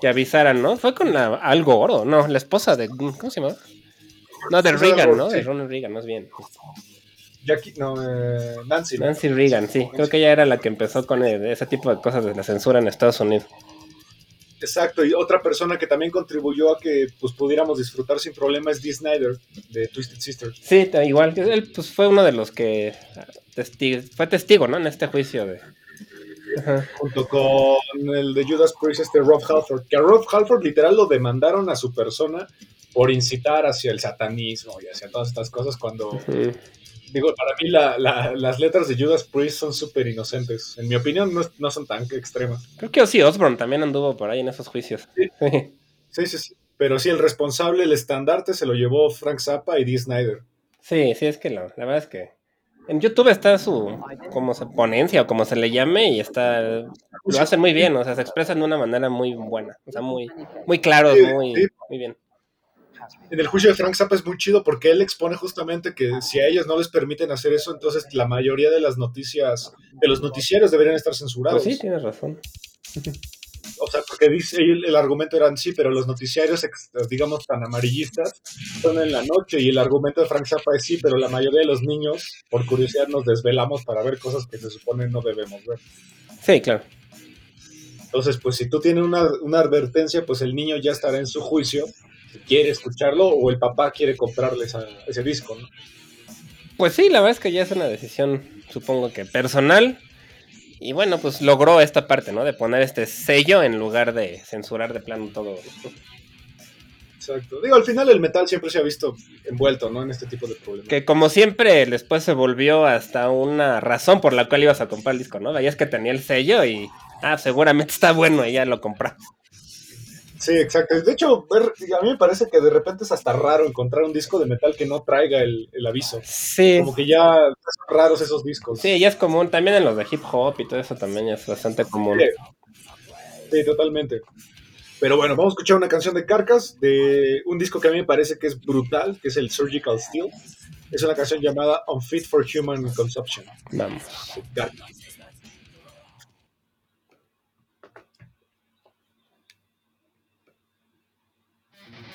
que avisaran, ¿no? Fue con la, Al ¿no? La esposa de, ¿cómo se llama? No, de Reagan, ¿no? De. Ronald Reagan, más bien. Jackie, no, eh, Nancy. Nancy Reagan, sí. Creo que ella era la que empezó con eh, ese tipo de cosas de la censura en Estados Unidos. Exacto, y otra persona que también contribuyó a que pues, pudiéramos disfrutar sin problema es Dee Snyder de Twisted Sister. Sí, igual él pues, fue uno de los que fue testigo, ¿no? En este juicio de... Ajá. Junto con el de Judas Priest, este Rob Halford. Que a Rob Halford literal lo demandaron a su persona por incitar hacia el satanismo y hacia todas estas cosas cuando. Digo, para mí la- la- las letras de Judas Priest son súper inocentes. En mi opinión, no, no son tan extremas. Creo que Ozzy Osbourne también anduvo por ahí en esos juicios. Sí. Sí, sí, sí. Pero sí, el responsable, el estandarte, se lo llevó Frank Zappa y Dee Snyder. Sí, sí, es que lo- la verdad es que en YouTube está su como se ponencia o como se le llame y está lo hacen muy bien, o sea, se expresan de una manera muy buena, o sea, muy muy claros, Sí, muy sí. muy bien. En el juicio de Frank Zappa es muy chido porque él expone justamente que si a ellos no les permiten hacer eso, entonces la mayoría de las noticias, de los noticieros deberían estar censurados. Pues sí, tienes razón. O sea, porque dice, el, el argumento era sí, pero los noticiarios, digamos, tan amarillistas son en la noche y el argumento de Frank Zappa es sí, pero la mayoría de los niños, por curiosidad, nos desvelamos para ver cosas que se supone no debemos ver. Sí, claro. Entonces, pues si tú tienes una, una advertencia, pues el niño ya estará en su juicio, si quiere escucharlo o el papá quiere comprarle esa- ese disco, ¿no? Pues sí, la verdad es que ya es una decisión, supongo que personal. Y bueno, pues logró esta parte, ¿no? De poner este sello en lugar de censurar de plano todo. Exacto. Digo, al final el metal siempre se ha visto envuelto, ¿no? En este tipo de problemas. Que como siempre, después se volvió hasta una razón por la cual ibas a comprar el disco, ¿no? Veías que tenía el sello y, ah, seguramente está bueno y ya lo compras. Sí, exacto. De hecho, a mí me parece que de repente es hasta raro encontrar un disco de metal que no traiga el, el aviso. Sí, Como que ya son raros esos discos. sí, ya es común. También en los de hip hop y todo eso también es bastante común. Sí. Sí, totalmente. Pero bueno, vamos a escuchar una canción de Carcass de un disco que a mí me parece que es brutal, que es el Surgical Steel. Es una canción llamada Unfit for Human Consumption. Vamos. de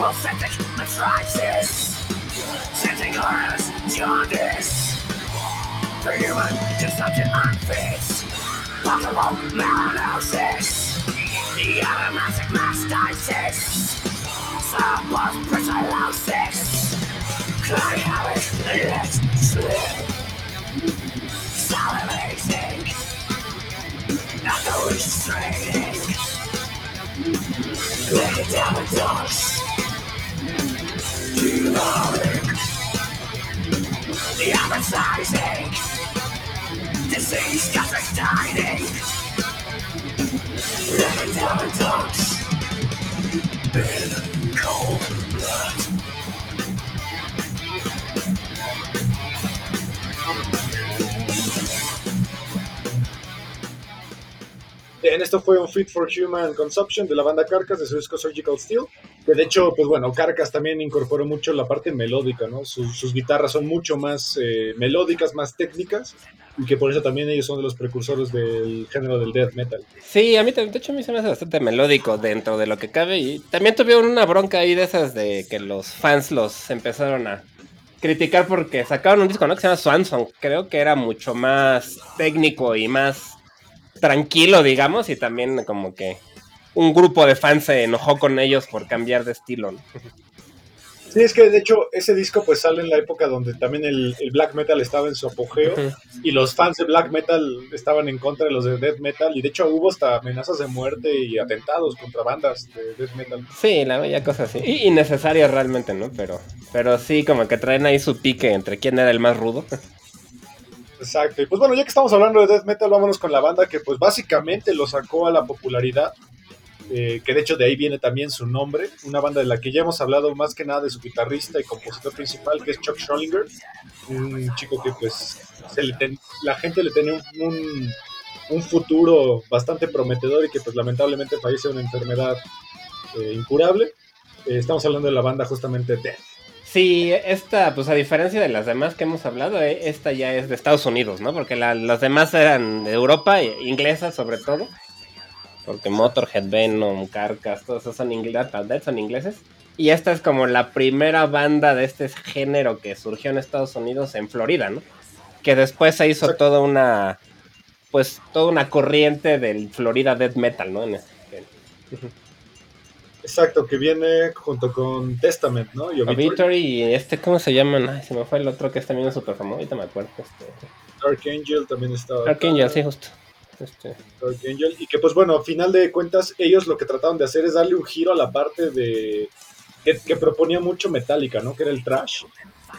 Dealing septic metritis. Sending horrors, jaundice. For human consumption unfit. Possible melanosis. The automatic mastitis. Subpart brucellosis. Cloudy habit, let's slip. Salivating. Not the restraining. Lay it down the dust. Esto fue un Fit for Human Consumption de la banda Carcass de su disco Surgical Steel. Que de hecho, pues bueno, Carcass también incorporó mucho la parte melódica, ¿no? Sus, guitarras son mucho más eh, melódicas, más técnicas. Y que por eso también ellos son de los precursores del género del death metal. Sí, a mí de hecho a mí se me hace bastante melódico dentro de lo que cabe y también tuvieron una bronca ahí de esas de que los fans los empezaron a criticar porque sacaron un disco, ¿no? Que se llama Swanson, creo que era mucho más técnico y más tranquilo, digamos, y también como que un grupo de fans se enojó con ellos por cambiar de estilo, ¿no? Sí, es que de hecho ese disco pues sale en la época donde también el, el black metal estaba en su apogeo y los fans de black metal estaban en contra de los de death metal y de hecho hubo hasta amenazas de muerte y atentados contra bandas de death metal. Sí, la bella cosa así. Y innecesarias realmente, ¿no? Pero, pero sí, como que traen ahí su pique entre quién era el más rudo. Exacto. Y pues bueno, ya que estamos hablando de death metal, vámonos con la banda que pues básicamente lo sacó a la popularidad. Eh, que de hecho de ahí viene también su nombre, una banda de la que ya hemos hablado más que nada de su guitarrista y compositor principal, que es Chuck Schrödinger, un chico que pues la gente le tenía un, un- futuro bastante prometedor y que pues lamentablemente fallece una enfermedad eh, incurable. Eh, estamos hablando de la banda justamente Death. Sí, esta, pues a diferencia de las demás que hemos hablado, eh, esta ya es de Estados Unidos, ¿no? Porque la- las demás eran de Europa, inglesas sobre todo. Porque Motorhead, Venom, Carcass, todos esos son, ingleses, son ingleses. Y esta es como la primera banda de este género que surgió en Estados Unidos, en Florida, ¿no? Que después se hizo toda una, pues toda una corriente del Florida Death Metal, ¿no? En género. Exacto, que viene junto con Testament, ¿no? Y Obituary. Obituary y este, ¿cómo se llaman? Ay, se me fue el otro que es también súper famoso, ahorita me acuerdo. Este, Archangel también estaba. Archangel, sí, justo. Este, y que pues bueno, a final de cuentas ellos lo que trataron de hacer es darle un giro a la parte de que, que proponía mucho Metallica, ¿no? Que era el trash.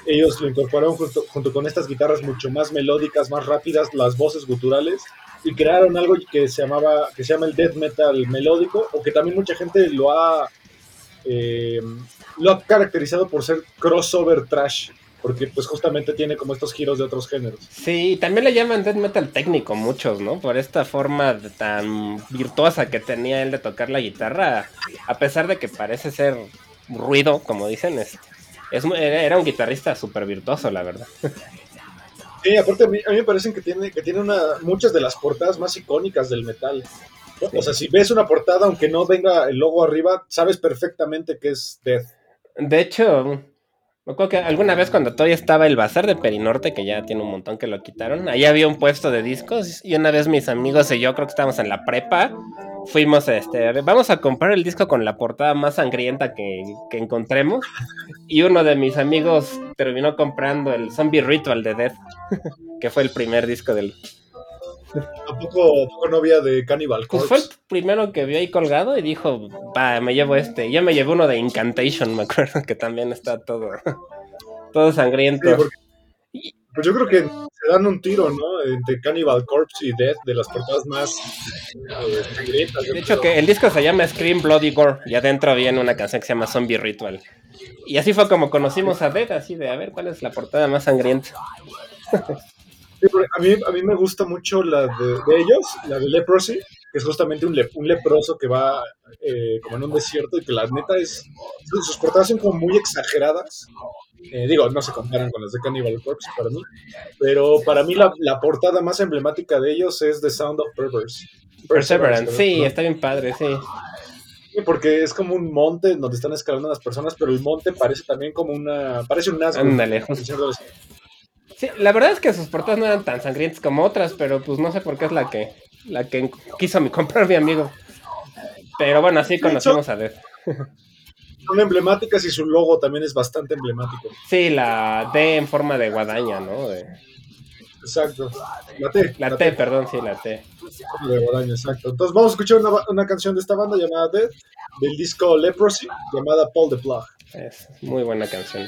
Ellos lo incorporaron junto, junto con estas guitarras mucho más melódicas, más rápidas, las voces guturales y crearon algo que se llamaba que se llama el death metal melódico o que también mucha gente lo ha eh, lo ha caracterizado por ser crossover trash porque pues justamente tiene como estos giros de otros géneros. Sí, también le llaman death metal técnico muchos, ¿no? Por esta forma tan virtuosa que tenía él de tocar la guitarra, a pesar de que parece ser ruido, como dicen, es, es era un guitarrista súper virtuoso, la verdad. Sí, aparte a mí, a mí me parecen que tiene, que tiene una, muchas de las portadas más icónicas del metal. O sea, si ves una portada, aunque no venga el logo arriba, sabes perfectamente que es Death. De hecho, me acuerdo que alguna vez cuando todavía estaba el bazar de Perinorte, que ya tiene un montón que lo quitaron, ahí había un puesto de discos y una vez mis amigos y yo creo que estábamos en la prepa, fuimos este, a ver, vamos a comprar el disco con la portada más sangrienta que, que encontremos y uno de mis amigos terminó comprando el Zombie Ritual de Death, que fue el primer disco del... Tampoco, tampoco novia de Cannibal Pues Corpse. fue el primero que vio ahí colgado y dijo, va, me llevo este. Yo me llevé uno de Incantation, me acuerdo que también está todo, todo Sí, sangriento. porque- pues yo creo que se dan un tiro, ¿no? Entre Cannibal Corpse y Death, de las portadas más eh, sangrientas. De hecho, creo. que el disco se llama Scream Bloody Gore y adentro viene una canción que se llama Zombie Ritual. Y así fue como conocimos a Dead, así de a ver cuál es la portada más sangrienta. A, mí, a mí me gusta mucho la de, de ellos, la de Leprosy, que es justamente un, le- un leproso que va eh, como en un desierto y que la neta es... Sus portadas son como muy exageradas. Eh, digo, no se comparan con las de Cannibal Corpse para mí, pero para mí la, la portada más emblemática de ellos es The Sound of Perverse. Perseverance, sí, ¿no? está bien padre, sí. Sí, porque es como un monte donde están escalando las personas, pero el monte parece también como una... Parece un Nazgûl. Ándale. Sí, la verdad es que sus portadas no eran tan sangrientas como otras, pero pues no sé por qué es la que la que quiso mi- comprar mi amigo. Pero bueno, así conocimos a Death. Son emblemáticas y su logo también es bastante emblemático. Sí, la D en forma de guadaña, ¿no? De- Exacto. La T. la T, perdón, sí, la T. De guadaña, exacto. Entonces vamos a escuchar una, una canción de esta banda llamada Death, del disco Leprosy, llamada Paul the Plug. Es muy buena canción.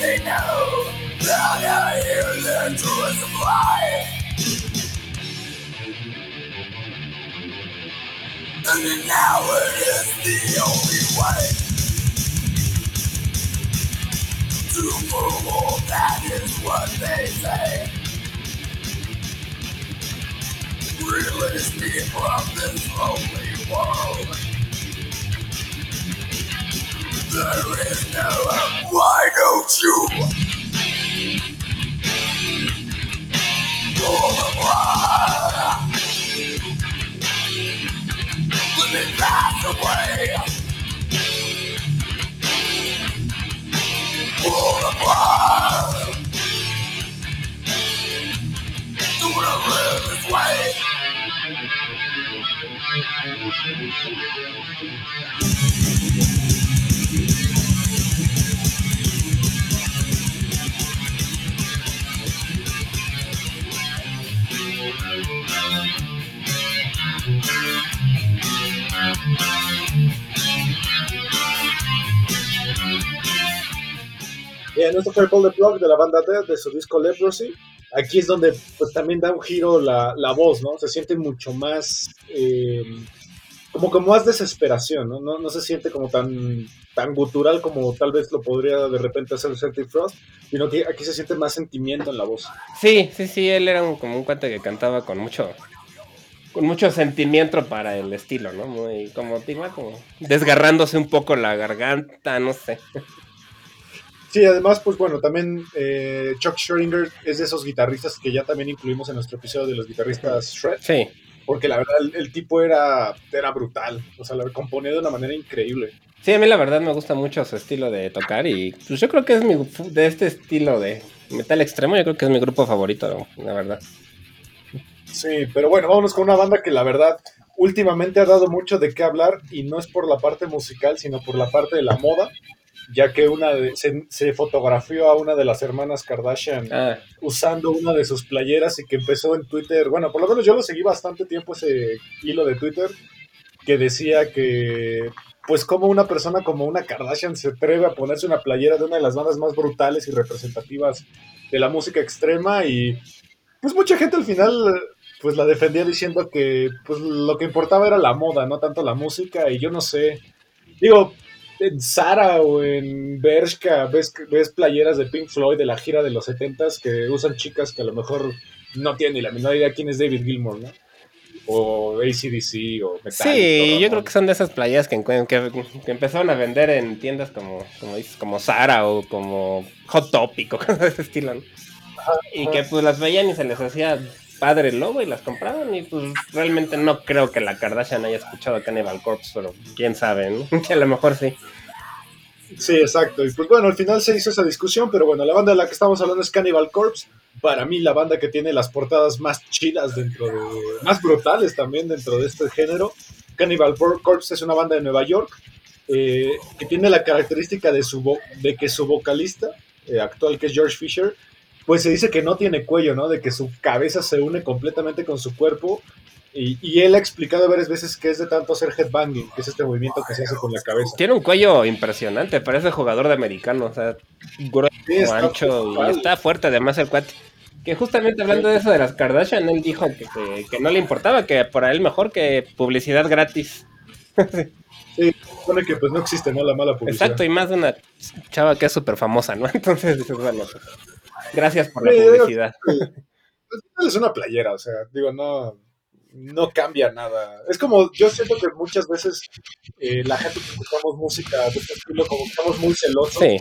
They know that I hear their joys of life. And now it is the only way to move on. That is what they say. Release me from this lonely world. There is no hope. Why don't you? Pull the. Let me pass away. Pull the blood. Don't wanna live this way. Bien, esto fue Paul Plug de la banda Dead de su disco Leprosy. Aquí es donde pues también da un giro la, la voz, ¿no? Se siente mucho más, eh, como con más desesperación, ¿no? ¿no? No se siente como tan, tan gutural como tal vez lo podría de repente hacer Celtic Frost, sino que aquí se siente más sentimiento en la voz. Sí, sí, sí, él era como un cuate que cantaba con mucho con mucho sentimiento para el estilo, ¿no? Muy como igual como desgarrándose un poco la garganta, no sé. Sí, además, pues bueno, también eh, Chuck Schrödinger es de esos guitarristas que ya también incluimos en nuestro episodio de los guitarristas Shred, Sí. porque la verdad el, el tipo era, era brutal, o sea, lo componía de una manera increíble. Sí, a mí la verdad me gusta mucho su estilo de tocar y pues yo creo que es mi de este estilo de metal extremo, yo creo que es mi grupo favorito, la verdad. Sí, pero bueno, vámonos con una banda que la verdad últimamente ha dado mucho de qué hablar y no es por la parte musical, sino por la parte de la moda, ya que una de- se, se fotografió a una de las hermanas Kardashian Ah, usando una de sus playeras y que empezó en Twitter, bueno, por lo menos yo lo seguí bastante tiempo ese hilo de Twitter que decía que pues como una persona como una Kardashian se atreve a ponerse una playera de una de las bandas más brutales y representativas de la música extrema y pues mucha gente al final pues la defendía diciendo que pues lo que importaba era la moda, no tanto la música y yo no sé. Digo, en Zara o en Bershka ves, ves playeras de Pink Floyd de la gira de los 70s que usan chicas que a lo mejor no tienen ni la menor idea quién es David Gilmour, ¿no? O ACDC o Metallica. sí, ¿no? yo creo que son de esas playas que, que, que empezaron a vender en tiendas como, como dices, como Zara o como Hot Topic o cosas de ese estilo, ¿no? Y que pues las veían y se les hacía padre el logo y las compraban y pues realmente no creo que la Kardashian haya escuchado Cannibal Corpse, pero quién sabe, ¿no? Que a lo mejor sí. Sí, exacto. Y pues bueno, al final se hizo esa discusión, pero bueno, la banda de la que estamos hablando es Cannibal Corpse. Para mí, la banda que tiene las portadas más chidas dentro de. más brutales también dentro de este género. Cannibal Corpse es una banda de Nueva York eh, que tiene la característica de, su de que su vocalista eh, actual, que es George Fisher, pues se dice que no tiene cuello, ¿no? De que su cabeza se une completamente con su cuerpo. Y, y él ha explicado varias veces que es de tanto hacer headbanging, que es este movimiento que se hace con la cabeza. Tiene un cuello impresionante, parece jugador de americano, o sea, grueso, Sí, está ancho y está fuerte además el cuate. Que justamente hablando de eso de las Kardashian, él dijo que, que- que no le importaba, que para él mejor que publicidad gratis. Sí, supone que pues no existe, ¿no? La mala publicidad. Exacto, y más de una chava que es súper famosa, ¿no? Entonces dices, bueno, pues, gracias por la publicidad. Final es una playera, o sea, digo, no, no cambia nada. Es como, yo siento que muchas veces eh, la gente que escuchamos música de este estilo, como que estamos muy celosos Sí,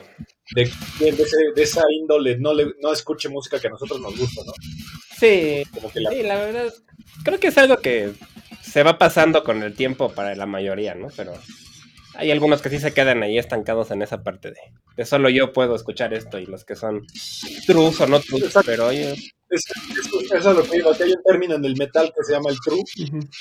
de que de, ese- de esa índole no, le, no escuche música que a nosotros nos gusta, ¿no? sí, Como que la... sí, la verdad, creo que es algo que se va pasando con el tiempo para la mayoría, ¿no? Pero hay algunos que sí se quedan ahí estancados en esa parte de, de solo yo puedo escuchar esto y los que son trus o no trus, Exacto. pero oye, Es, es- eso es lo que digo, que hay un término en el metal que se llama el true,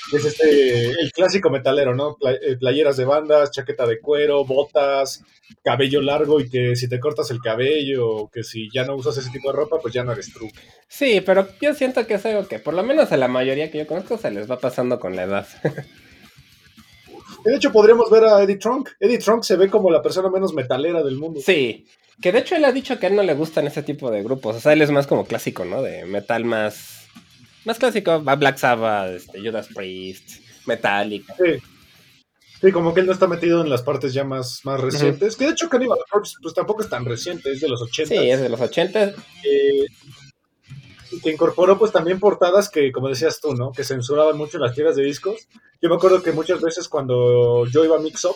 que es este, el clásico metalero, ¿no? Pla- eh, playeras de bandas, chaqueta de cuero, botas, cabello largo y que si te cortas el cabello o que si ya no usas ese tipo de ropa, pues ya no eres true. sí, pero yo siento que es algo que por lo menos a la mayoría que yo conozco se les va pasando con la edad. De hecho, podríamos ver a Eddie Trunk. Eddie Trunk se ve como la persona menos metalera del mundo. Sí, que de hecho él ha dicho que a él no le gustan ese tipo de grupos. O sea, él es más como clásico, ¿no? De metal más. Más clásico. Va Black Sabbath, este, Judas Priest, Metallica. Sí. Sí, como que él no está metido en las partes ya más, más recientes. Que de hecho Cannibal Corpse pues tampoco es tan reciente, es de los 80. Sí, es de los 80. eh, y que incorporó pues también portadas que, como decías tú, ¿no? Que censuraban mucho las tiras de discos. Yo me acuerdo que muchas veces cuando yo iba a Mix Up,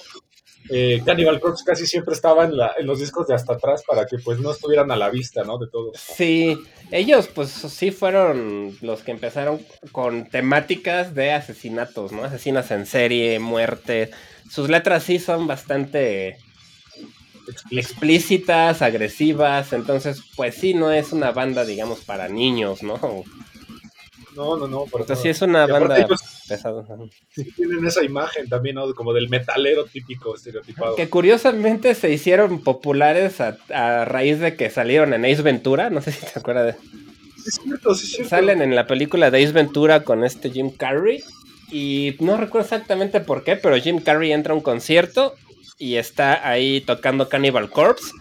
eh, Cannibal Corpse casi siempre estaba en, la- en los discos de hasta atrás para que pues no estuvieran a la vista, ¿no? De todos. Sí, ellos pues sí fueron los que empezaron con temáticas de asesinatos, ¿no? Asesinas en serie, muerte. Sus letras sí son bastante explícitas, agresivas, entonces pues sí no es una banda digamos para niños, ¿no? No, no, no. nada. sí es una banda ellos pesada. sí tienen esa imagen también, ¿no? Como del metalero típico, estereotipado. Que curiosamente se hicieron populares a, a raíz de que salieron en Ace Ventura, no sé si te acuerdas de... Sí, es cierto, sí, es cierto. Salen en la película de Ace Ventura con este Jim Carrey. Y no recuerdo exactamente por qué, pero Jim Carrey entra a un concierto y está ahí tocando Cannibal Corpse.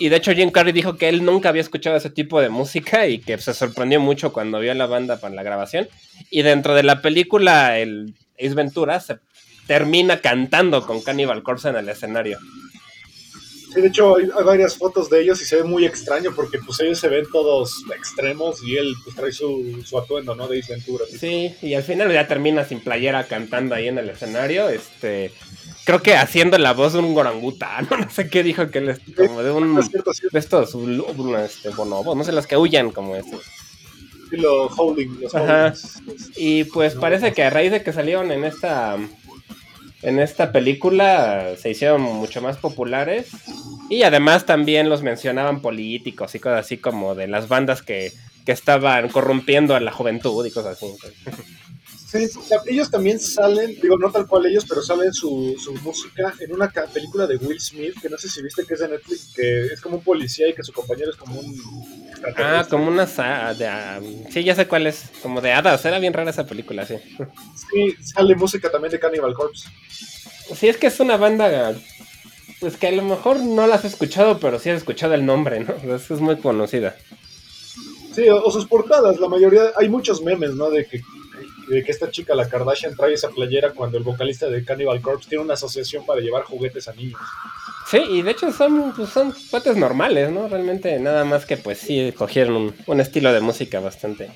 Y de hecho Jim Carrey dijo que él nunca había escuchado ese tipo de música y que se sorprendió mucho cuando vio a la banda para la grabación. Y dentro de la película, el Ace Ventura se termina cantando con Cannibal Corpse en el escenario. Sí, de hecho hay, varias fotos de ellos y se ve muy extraño porque pues ellos se ven todos extremos y él pues trae su, su atuendo, ¿no? De Ace Ventura. Sí, y al final ya termina sin playera cantando ahí en el escenario, este, creo que haciendo la voz de un orangután, no sé qué dijo que él es como de un sí, de estos este, bonobos, no sé los que huyan como este. estilo holding, los Ajá. Y pues parece que a raíz de que salieron en esta en esta película se hicieron mucho más populares y además también los mencionaban políticos y cosas así como de las bandas que, que estaban corrompiendo a la juventud y cosas así. Sí, ellos también salen, digo, no tal cual ellos, pero salen su, su música en una película de Will Smith, que no sé si viste que es de Netflix, que es como un policía y que su compañero es como un... Ah, como una de, ah, sí, ya sé cuál es, como de hadas, era bien rara esa película, sí. Sí, sale música también de Cannibal Corpse. Sí, es que es una banda, pues que a lo mejor no la has escuchado, pero sí has escuchado el nombre, ¿no? Es, es muy conocida. Sí, o, o sus portadas, la mayoría, hay muchos memes, ¿no? De que, de que esta chica, la Kardashian, trae esa playera cuando el vocalista de Cannibal Corpse tiene una asociación para llevar juguetes a niños. Sí, y de hecho son, pues, son cuates normales, ¿no? Realmente nada más que pues sí cogieron un, un estilo de música bastante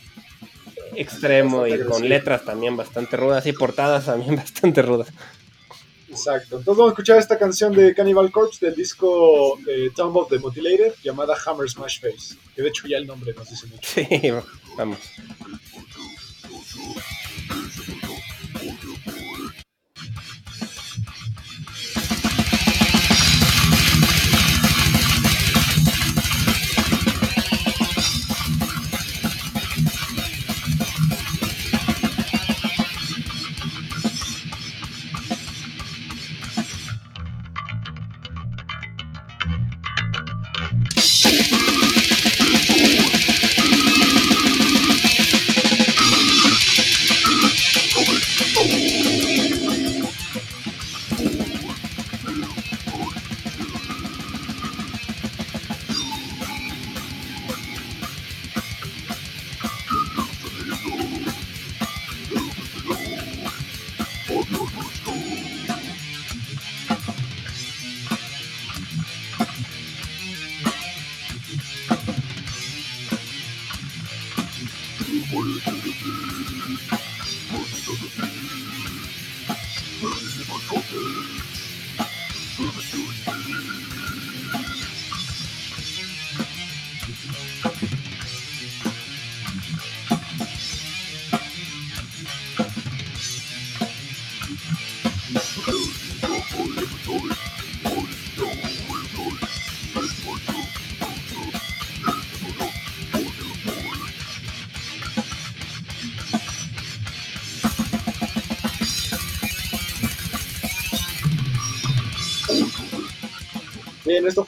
extremo Bastante y con letras también bastante rudas y portadas también bastante rudas. Exacto. Entonces vamos a escuchar esta canción de Cannibal Corpse del disco eh, Tomb of the Mutilated llamada Hammer Smash Face. Que de hecho ya el nombre nos dice mucho. Sí, vamos.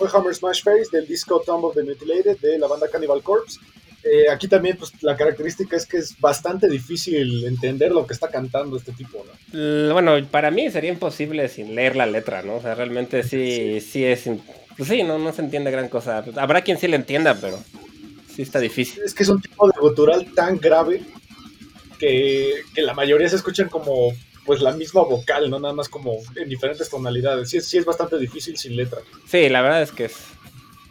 Fue Hammer Smash Face del disco Tomb of the Mutilated de la banda Cannibal Corpse. Eh, aquí también pues, la característica es que es bastante difícil entender lo que está cantando este tipo, ¿no? Bueno, para mí sería imposible sin leer la letra, ¿no? O sea, realmente sí, sí es... Pues sí, no, no se entiende gran cosa. Habrá quien sí le entienda, pero sí está difícil. Es que es un tipo de gutural tan grave que, que la mayoría se escuchan como pues la misma vocal, no nada más como en diferentes tonalidades. Sí, es- sí es bastante difícil sin letra. Sí, la verdad es que es...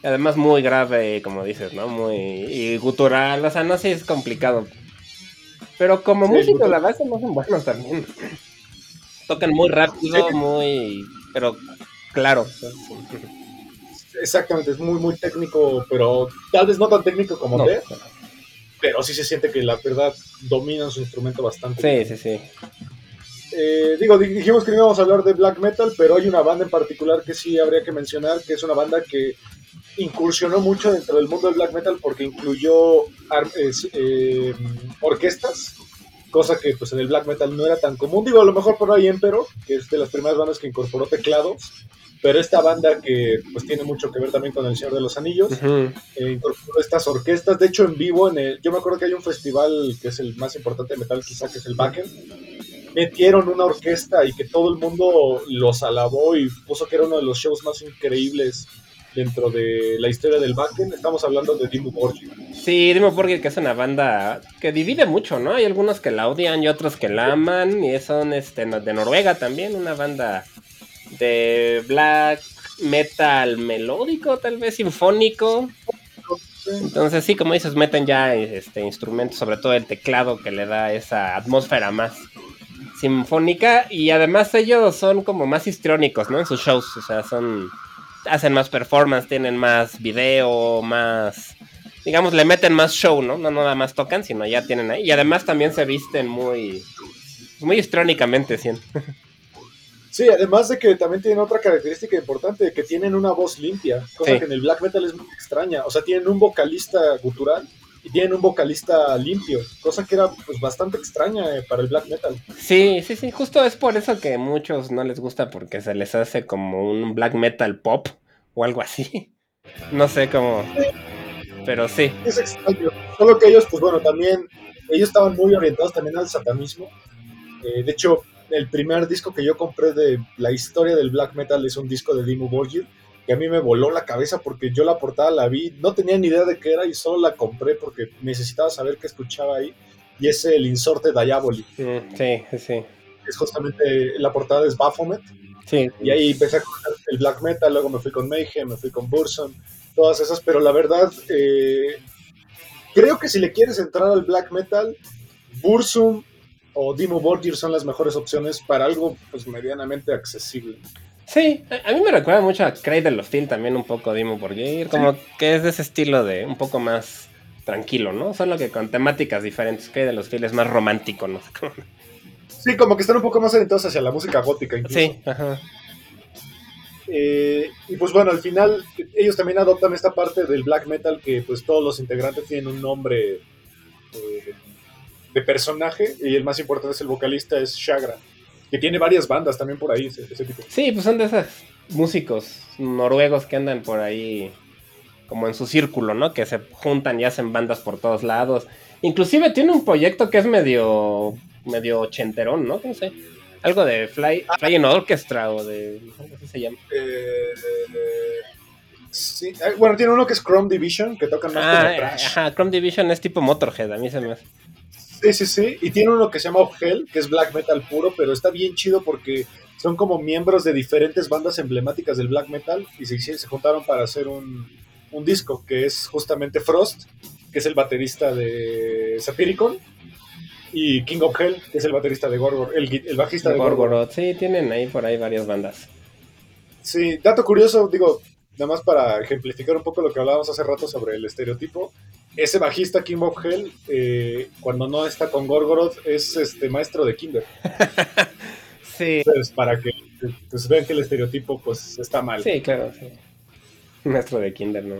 Además muy grave, como dices, ¿no? Muy... Y gutural, o sea, no sé, es complicado. Pero como Sí, gutural. la verdad, me hacen buenos también. Tocan muy rápido, Sí. muy... Pero claro. Exactamente, es muy, muy técnico, pero tal vez no tan técnico como No. Ted, pero sí se siente que la verdad dominan su instrumento bastante. Sí, sí, sí. Eh, digo, di- dijimos que no íbamos a hablar de black metal, pero hay una banda en particular que sí habría que mencionar, que es una banda que incursionó mucho dentro del mundo del black metal porque incluyó eh, orquestas, cosa que pues en el black metal no era tan común. Digo, a lo mejor por ahí Emperor, que es de las primeras bandas que incorporó teclados, pero esta banda que pues tiene mucho que ver también con El Señor de los Anillos, eh, incorporó estas orquestas. De hecho, en vivo, en el, yo me acuerdo que hay un festival que es el más importante de metal, quizá que es el Wacken. Metieron una orquesta y que todo el mundo los alabó y puso que era uno de los shows más increíbles dentro de la historia del Wacken. Estamos hablando de Dimmu Borgir. Sí, Dimo Borgir, que es una banda que divide mucho, ¿no? Hay algunos que la odian y otros que la aman. Y son este, de Noruega también, una banda de black metal melódico, tal vez sinfónico. Entonces, sí, como dices, meten ya este instrumentos, sobre todo el teclado, que le da esa atmósfera más sinfónica. Y además, ellos son como más histriónicos, ¿no? En sus shows, o sea, son. Hacen más performance, tienen más video, más digamos, le meten más show, ¿no? No nada más tocan, sino ya tienen ahí. Y además también se visten muy, muy histrónicamente, ¿sí? Sí, además de que también tienen otra característica importante, que tienen una voz limpia, cosa Sí. que en el black metal es muy extraña. O sea, tienen un vocalista gutural y tienen un vocalista limpio, cosa que era pues bastante extraña eh, para el black metal. Sí, sí, sí. Justo es por eso que a muchos no les gusta porque se les hace como un black metal pop o algo así. No sé cómo. Pero sí. Es extraño. Solo que ellos, pues bueno, también, ellos estaban muy orientados también al satanismo. Eh, de hecho, el primer disco que yo compré de la historia del black metal es un disco de Dimmu Borgir, que a mí me voló la cabeza porque yo la portada la vi, no tenía ni idea de qué era y solo la compré porque necesitaba saber qué escuchaba ahí. Y es el Insorte Diaboli. Sí, sí, sí. Es justamente, la portada es Baphomet. Sí. Y ahí empecé a conocer el black metal, luego me fui con Mayhem, me fui con Burzum, todas esas, pero la verdad, eh, creo que si le quieres entrar al black metal, Burzum o Dimmu Borgir son las mejores opciones para algo pues medianamente accesible. Sí, a mí me recuerda mucho a Cradle of Steel también un poco Dimo Borgir, como que es de ese estilo de un poco más tranquilo, ¿no? Solo que con temáticas diferentes. Cradle of Steel es más romántico, ¿no? Sí, como que están un poco más orientados hacia la música gótica incluso. Sí, ajá. Eh, y pues bueno, al final ellos también adoptan esta parte del black metal que pues todos los integrantes tienen un nombre eh, de personaje y el más importante es el vocalista, es Shagra, que tiene varias bandas también por ahí, ese, ese tipo. Sí, pues son de esos músicos noruegos que andan por ahí como en su círculo, ¿no? Que se juntan y hacen bandas por todos lados. Inclusive tiene un proyecto que es medio medio ochenterón, ¿no? No sé. Algo de Fly, Flying Orchestra o de... ¿Cómo se llama? Eh, sí, bueno, tiene uno que es Chrome Division, que tocan más Ah, como thrash. ajá, Chrome Division es tipo Motorhead, a mí se me hace. Sí, sí, sí. Y tiene uno que se llama Hell, que es black metal puro, pero está bien chido porque son como miembros de diferentes bandas emblemáticas del black metal y se, se juntaron para hacer un, un disco que es justamente Frost, que es el baterista de Satyricon, y King of Hell, que es el baterista de Gorgoroth, el, el bajista de. Gorgoroth, sí, tienen ahí por ahí varias bandas. Sí, dato curioso, digo, nada más para ejemplificar un poco lo que hablábamos hace rato sobre el estereotipo. Ese bajista King of Hell, eh, cuando no está con Gorgoroth, es este maestro de Kinder. Sí. Entonces, para que pues, vean que el estereotipo pues está mal. Sí, claro, sí. Nuestro de Kinder, ¿no?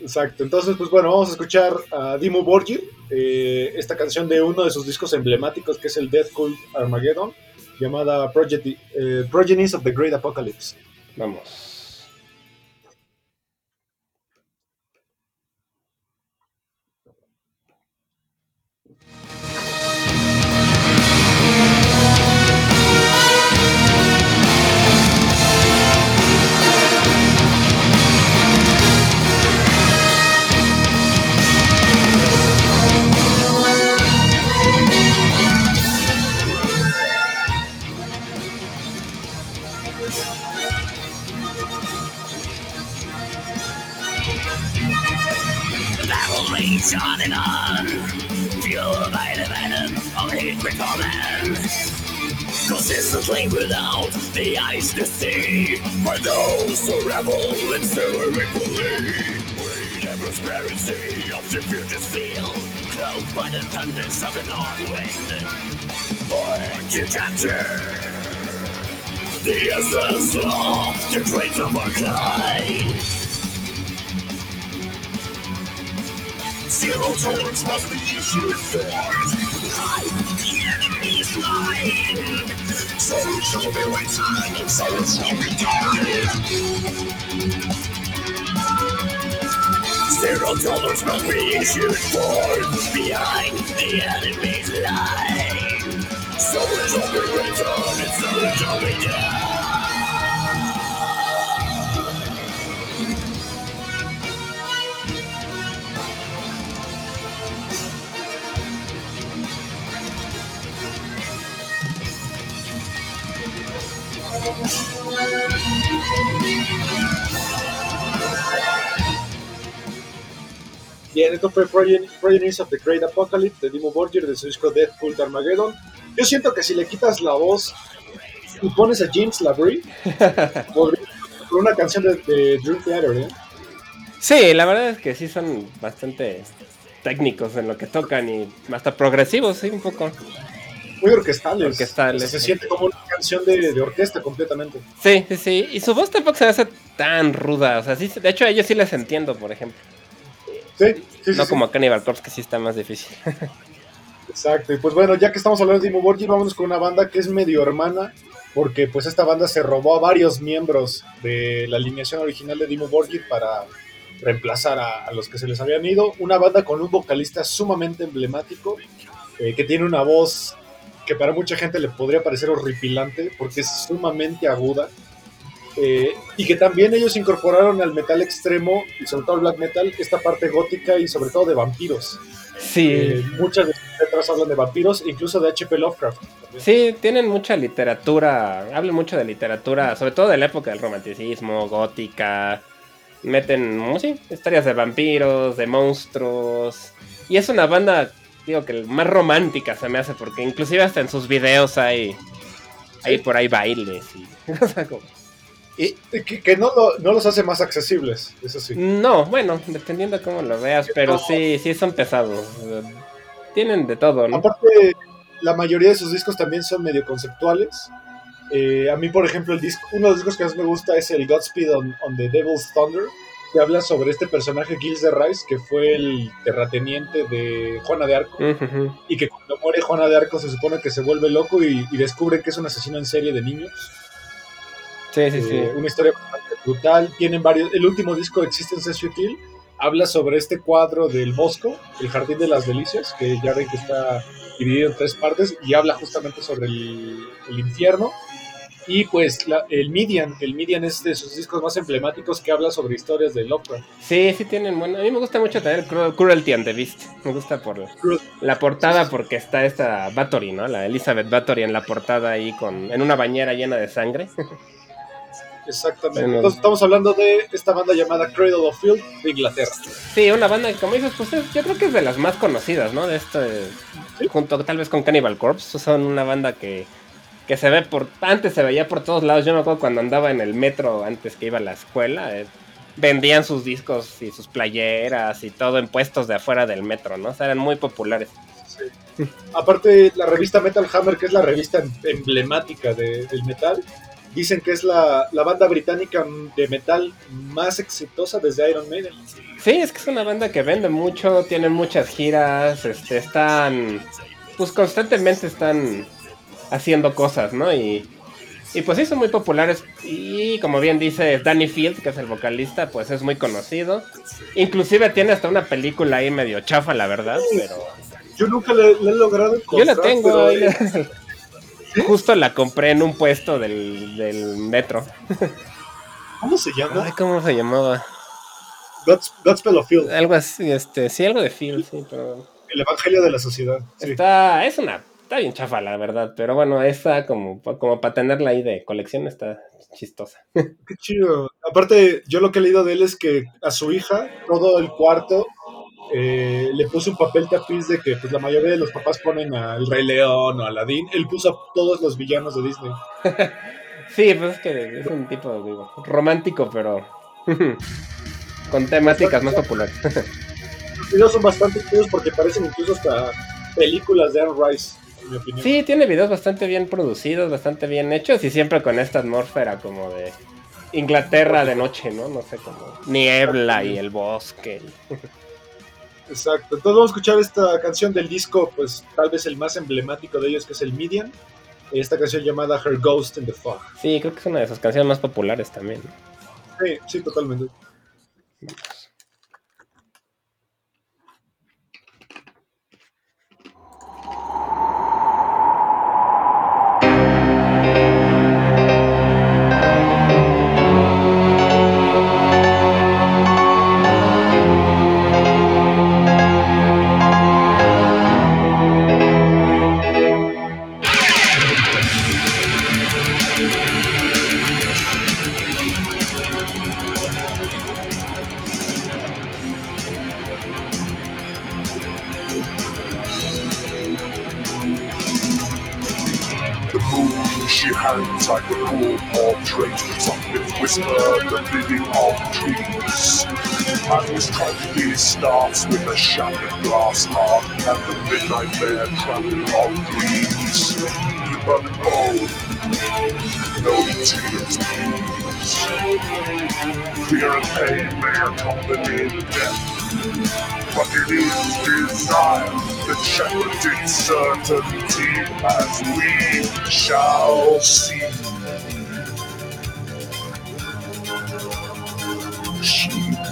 Exacto. Entonces, pues bueno, vamos a escuchar a Dimmu Borgir, eh, esta canción de uno de sus discos emblemáticos, que es el Death Cult Armageddon, llamada Progeny, eh, Progenies of the Great Apocalypse. Vamos. On and on, fueled by the venom of hatred for man. Consistently without the eyes to see, for those who revel in silver equally. We never prosperity of the future field, cloaked by the thunders of the north wind. Born to capture the essence of the traits of our kind. Zero tolerance must be hide the enemy's line. So it shall be and so it shall be done. Zero dollars must be issued for behind the enemy's line. So it shall be and so it shall be done. Bien, esto fue Progen- Progenies of the Great Apocalypse de Dimo Borgir de su disco Deadpool de Armageddon. Yo siento que si le quitas la voz y pones a James Labrie, con una canción de, de Dream Theater, ¿eh? Sí, la verdad es que sí son bastante técnicos en lo que tocan y hasta progresivos, sí, un poco. Muy orquestales. Orquestales, O sea, se sí. siente como una canción de, de orquesta completamente. Sí, sí, sí. Y su voz tampoco se hace tan ruda. O sea, sí, de hecho a ellos sí les entiendo, por ejemplo. Sí, sí, sí, No sí. como a Cannibal Corpse, que sí está más difícil. Exacto, y pues bueno, ya que estamos hablando de Dimo Borgir, vámonos con una banda que es medio hermana, porque pues esta banda se robó a varios miembros de la alineación original de Dimo Borgir para reemplazar a, a los que se les habían ido. Una banda con un vocalista sumamente emblemático, eh, que tiene una voz que para mucha gente le podría parecer horripilante, porque es sumamente aguda. eh, y que también ellos incorporaron al metal extremo y sobre todo al black metal esta parte gótica y sobre todo de vampiros. Sí. Eh, muchas de sus letras hablan de vampiros, incluso de H.P. Lovecraft. también. Sí, tienen mucha literatura, hablan mucho de literatura, sobre todo de la época del romanticismo, gótica. Meten, sí, historias de vampiros, de monstruos. Y es una banda, digo que más romántica se me hace, porque inclusive hasta en sus videos hay, hay por ahí bailes y... que, que no, lo- no los hace más accesibles, eso sí. No, bueno, dependiendo cómo lo veas, pero sí, sí son pesados. Tienen de todo, ¿no? Aparte, la mayoría de sus discos también son medio conceptuales. Eh, a mí, por ejemplo, el disco, uno de los discos que más me gusta es el Godspeed on, on the Devil's Thunder, que habla sobre este personaje Gilles de Rice, que fue el terrateniente de Juana de Arco, y que cuando muere Juana de Arco se supone que se vuelve loco y, y descubre que es un asesino en serie de niños. Sí, sí, sí. Eh, una historia bastante brutal. Tienen varios. El último disco, Existence Sutil, habla sobre este cuadro del Bosco, el Jardín de las Delicias, que ya ven que está dividido en tres partes y habla justamente sobre el, el infierno. Y pues la- el Midian, el Midian es de sus discos más emblemáticos que habla sobre historias de Lovecraft. Sí, sí tienen bueno. A mí me gusta mucho también el Cru- Cruelty and the Beast. Me gusta por la portada porque está esta Bathory, ¿no? La Elizabeth Bathory en la portada ahí con en una bañera llena de sangre. Exactamente. Bueno. Entonces estamos hablando de esta banda llamada Cradle of Field de Inglaterra. Sí, una banda que como dices, pues es- yo creo que es de las más conocidas, ¿no? De este junto tal vez con Cannibal Corpse, son una banda que que se ve por antes se veía por todos lados. Yo me acuerdo cuando andaba en el metro antes que iba a la escuela, eh, vendían sus discos y sus playeras y todo en puestos de afuera del metro, ¿no? O sea, eran muy populares. Sí. Aparte, la revista Metal Hammer, que es la revista em- emblemática de- del metal, dicen que es la, la banda británica de metal más exitosa desde Iron Maiden. Sí, es que es una banda que vende mucho, tienen muchas giras, este, están, pues constantemente están haciendo cosas, ¿no? Y, y pues sí, son muy populares. Y como bien dice Danny Field, que es el vocalista, pues es muy conocido. Inclusive tiene hasta una película ahí medio chafa, la verdad, pero Yo nunca le, le he logrado yo la encontrar, tengo. pero, la- Justo la compré en un puesto del, del metro. ¿Cómo se llama? Ay, ¿cómo se llamaba? Gods- Godspell of Field, Algo así, este, sí, algo de Field, sí, pero... el evangelio de la sociedad. Sí. Está, es una, está bien chafa la verdad, pero bueno, esta como, como para tenerla ahí de colección está chistosa. Qué chido. Aparte, yo lo que he leído de él es que a su hija, todo el cuarto eh, le puso un papel tapiz de que pues, la mayoría de los papás ponen al Rey León o a Aladdin. Él puso a todos los villanos de Disney. Sí, pues es que es un tipo digo, romántico, pero con temáticas más populares. Los videos son bastante chidos porque parecen incluso hasta películas de Anne Rice, mi opinión. Sí, tiene videos bastante bien producidos, bastante bien hechos y siempre con esta atmósfera como de Inglaterra de noche, ¿no? No sé, como niebla y el bosque. Exacto. Entonces vamos a escuchar esta canción del disco, pues tal vez el más emblemático de ellos, que es el Median. Esta canción llamada Her Ghost in the Fog. Sí, creo que es una de sus canciones más populares también. Sí, sí, totalmente. Portrait, something whisper the living of trees. And this tragedy starts with a shattered glass heart and the midnight bear trampling on dreams. But oh, no tears, please. Fear and pain may accompany death. But it is desire that shepherded certainty as we shall see.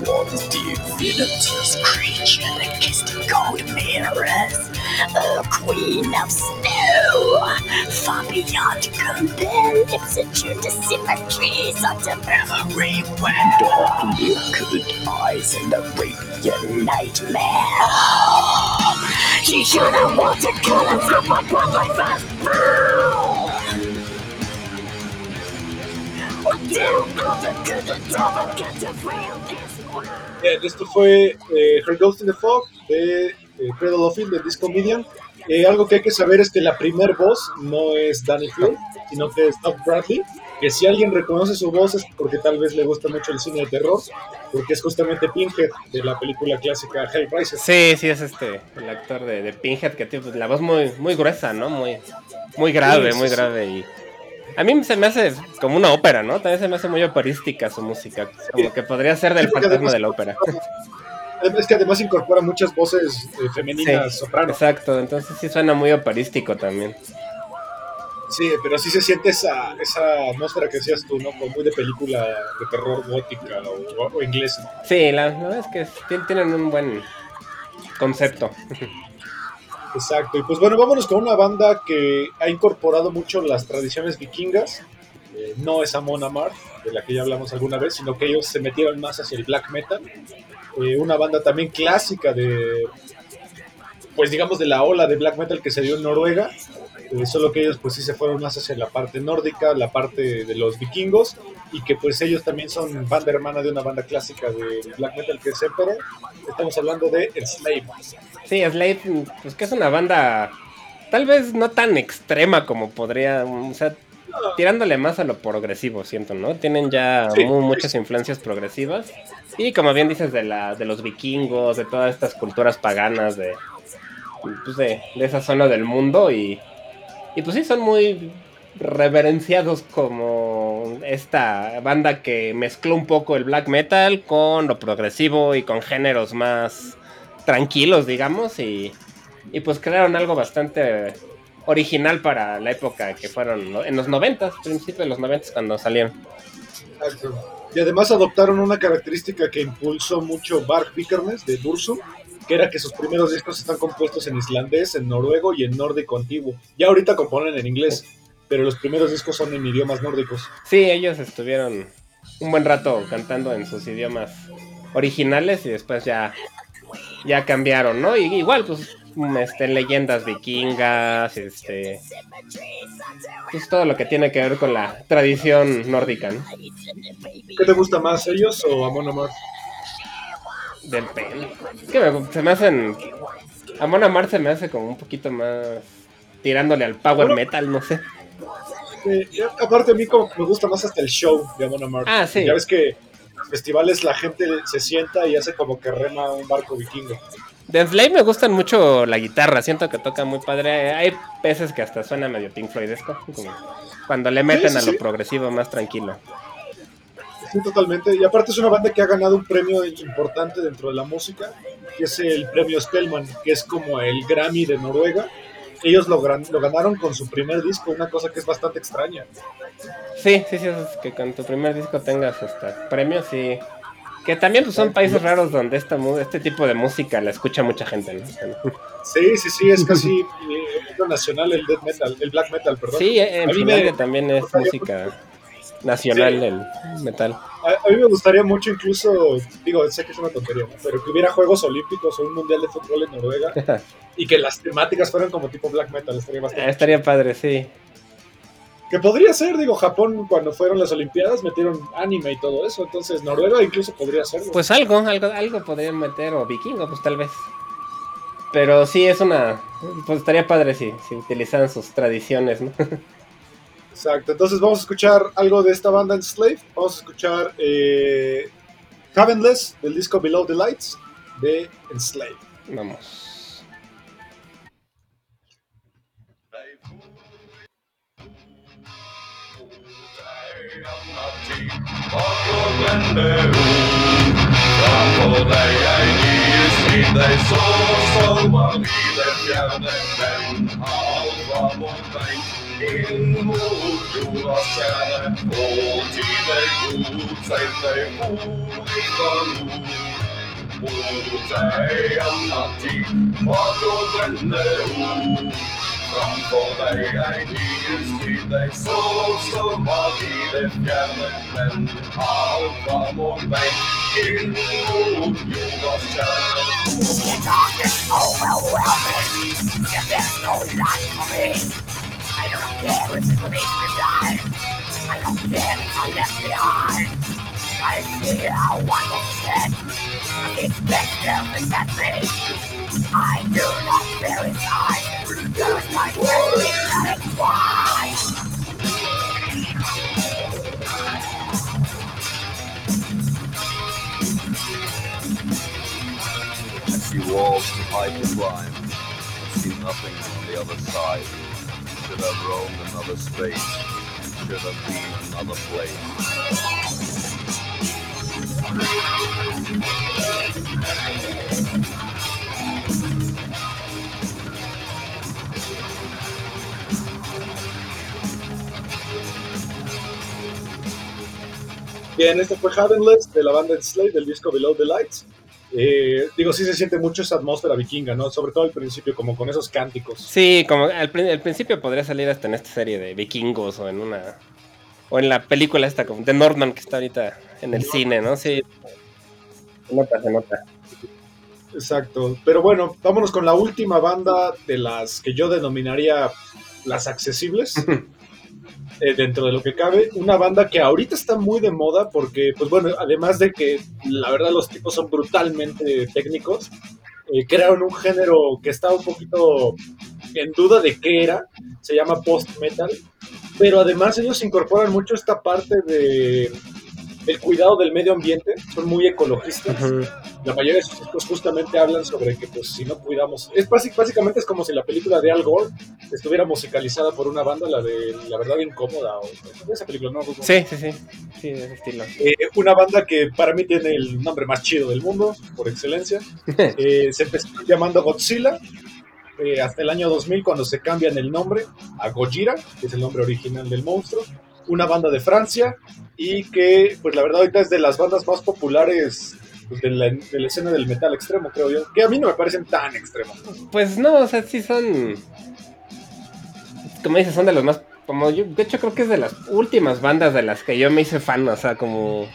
was the villainous creature that kissed the cold mirrors, a queen of snow, far beyond compare, lips attuned to symmetries of the memory where dark liquid eyes and a Arabian nightmare. She should have wanted colors from my brother's ass do, do, do, do, do, do, do, do, do, do, do, Bien, esto fue eh, Her Ghost in the Fog de eh, Cradle of del disco Median. Eh, algo que hay que saber es que la primer voz no es Danny Field, sino que es Doug Bradley. Que si alguien reconoce su voz es porque tal vez le gusta mucho el cine de terror, porque es justamente Pinhead de la película clásica Hellraiser. Sí, sí, es este, el actor de, de Pinhead que tiene pues, la voz muy, muy gruesa, ¿no? Muy, muy grave, Sí, muy sí. grave. Y a mí se me hace como una ópera, ¿no? También se me hace muy operística su música. Como que podría ser del fantasma además- de la ópera. Es que además incorpora muchas voces eh, femeninas Sí, soprano. Exacto, entonces sí suena muy operístico también. Sí, pero sí se siente esa, esa atmósfera que decías tú, ¿no? Como muy de película de terror gótica o, o inglesa. Sí, la, la verdad es que tien- tienen un buen concepto. Exacto. Y pues bueno, vámonos con una banda que ha incorporado mucho las tradiciones vikingas. Eh, no es Amon Amarth, de la que ya hablamos alguna vez, sino que ellos se metieron más hacia el black metal. Eh, una banda también clásica de, pues digamos, de la ola de black metal que se dio en Noruega. Eh, solo que ellos pues sí se fueron más hacia la parte nórdica, la parte de los vikingos, y que pues ellos también son banda hermana de una banda clásica de black metal que es Emperor. Estamos hablando de Slave. Sí, Slade, pues que es una banda tal vez no tan extrema como podría, o sea, tirándole más a lo progresivo, siento, ¿no? Tienen ya Sí. mu- muchas influencias progresivas. Y como bien dices, de, la, de los vikingos, de todas estas culturas paganas de, pues de, de esa zona del mundo. Y, y pues sí, son muy reverenciados como esta banda que mezcló un poco el black metal con lo progresivo y con géneros más tranquilos, digamos. Y, y pues crearon algo bastante original para la época que fueron en los 90, principios de los 90 cuando salieron. Exacto. Y además adoptaron una característica que impulsó mucho Bark Vikernes de Bursum, que era que sus primeros discos están compuestos en islandés, en noruego y en nórdico antiguo. Ya ahorita componen en inglés, pero los primeros discos son en idiomas nórdicos. Sí, ellos estuvieron un buen rato cantando en sus idiomas originales y después ya, ya cambiaron, ¿no? Y igual, pues, mm, este, leyendas vikingas, este, pues todo lo que tiene que ver con la tradición nórdica, ¿no? ¿Qué te gusta más, ellos o Amon Amarth? Del pen. Es que me- se me hacen. Amon Amar se me hace como un poquito más. Tirándole al power Bueno. metal, no sé. Eh, aparte a mí como que me gusta más hasta el show de Amon Amarth. Ah, sí. Ya ves que festivales la gente se sienta y hace como que rema un barco vikingo. De Slave me gustan mucho la guitarra, siento que toca muy padre. Hay veces que hasta suena medio Pink Floydesco. como Cuando le meten sí, a lo sí. progresivo más tranquilo. Sí, totalmente. Y aparte es una banda que ha ganado un premio importante dentro de la música, que es el premio Spellman, que es como el Grammy de Noruega. Ellos lo, gran- lo ganaron con su primer disco, una cosa que es bastante extraña. Sí, sí, sí, es que con tu primer disco tengas hasta premios y... Que también pues, son países raros donde esta, este tipo de música la escucha mucha gente, ¿no? Sí, sí, sí, es casi eh, nacional el death metal, el black metal, perdón. Sí, en Finlandia me- también es música nacional del metal. A, a mí me gustaría mucho incluso, digo, sé que es una tontería, ¿no? pero que hubiera Juegos Olímpicos o un Mundial de Fútbol en Noruega y que las temáticas fueran como tipo black metal, estaría bastante... estaría padre, sí. Que podría ser, digo, Japón cuando fueron las Olimpiadas metieron anime y todo eso, entonces Noruega incluso podría hacerlo. Pues algo, algo, algo podrían meter, o vikingo, pues tal vez. Pero sí, es una... Pues estaría padre si, si utilizaran sus tradiciones, ¿no? Exacto, entonces vamos a escuchar algo de esta banda Enslaved, vamos a escuchar eh, Heavenless del disco Below the Lights de Enslaved. Vamos. En mordroa skjær og tyver god seg seg fra nord. Mot ei anna tid var så brennende ord. Framfor deg ei nyens tid, deg så som var i det fjerne. Men alt var vår vei inn mot jordas kjerne. The darkness overwhelming, there is no light for me. I don't care if it makes me blind. I don't care if I'm left behind. I see how one was dead. It's better than that me. I do not inside. There's my enemy, that is why. I see walls too high climb. I see nothing on the other side. Should have roamed another space. Should have been another place. Bien, este fue Heavenless de la banda Enslaved del disco Below the Lights. Eh, digo, sí se siente mucho esa atmósfera vikinga, ¿no? Sobre todo al principio, como con esos cánticos. Sí, como al, prin- al principio podría salir hasta en esta serie de vikingos o en una... O en la película esta como de Northman que está ahorita en el cine, ¿no? Sí. Se nota, se nota. Exacto. Pero bueno, vámonos con la última banda de las que yo denominaría las accesibles. eh, dentro de lo que cabe, una banda que ahorita está muy de moda porque, pues bueno, además de que la verdad los tipos son brutalmente técnicos, eh, crearon un género que está un poquito en duda de qué era, se llama post-metal, pero además ellos incorporan mucho esta parte de el cuidado del medio ambiente, son muy ecologistas. La mayoría de sus discos justamente hablan sobre que pues si no cuidamos, es básic- básicamente es como si la película de Al Gore estuviera musicalizada por una banda, la de La verdad incómoda o esa película, ¿no? Sí, sí, sí. Sí, de ese estilo. Eh, una banda que para mí tiene el nombre más chido del mundo, por excelencia. Eh, se empezó llamando Godzilla eh, hasta el año 2000 cuando se cambian el nombre a Gojira, que es el nombre original del monstruo. Una banda de Francia y que, pues la verdad, ahorita es de las bandas más populares pues, de, la, de la escena del metal extremo, creo yo. Que a mí no me parecen tan extremos. Pues no, o sea, sí son. Como dices, son de los más. Como yo, de hecho, creo que es de las últimas bandas de las que yo me hice fan, o sea, como.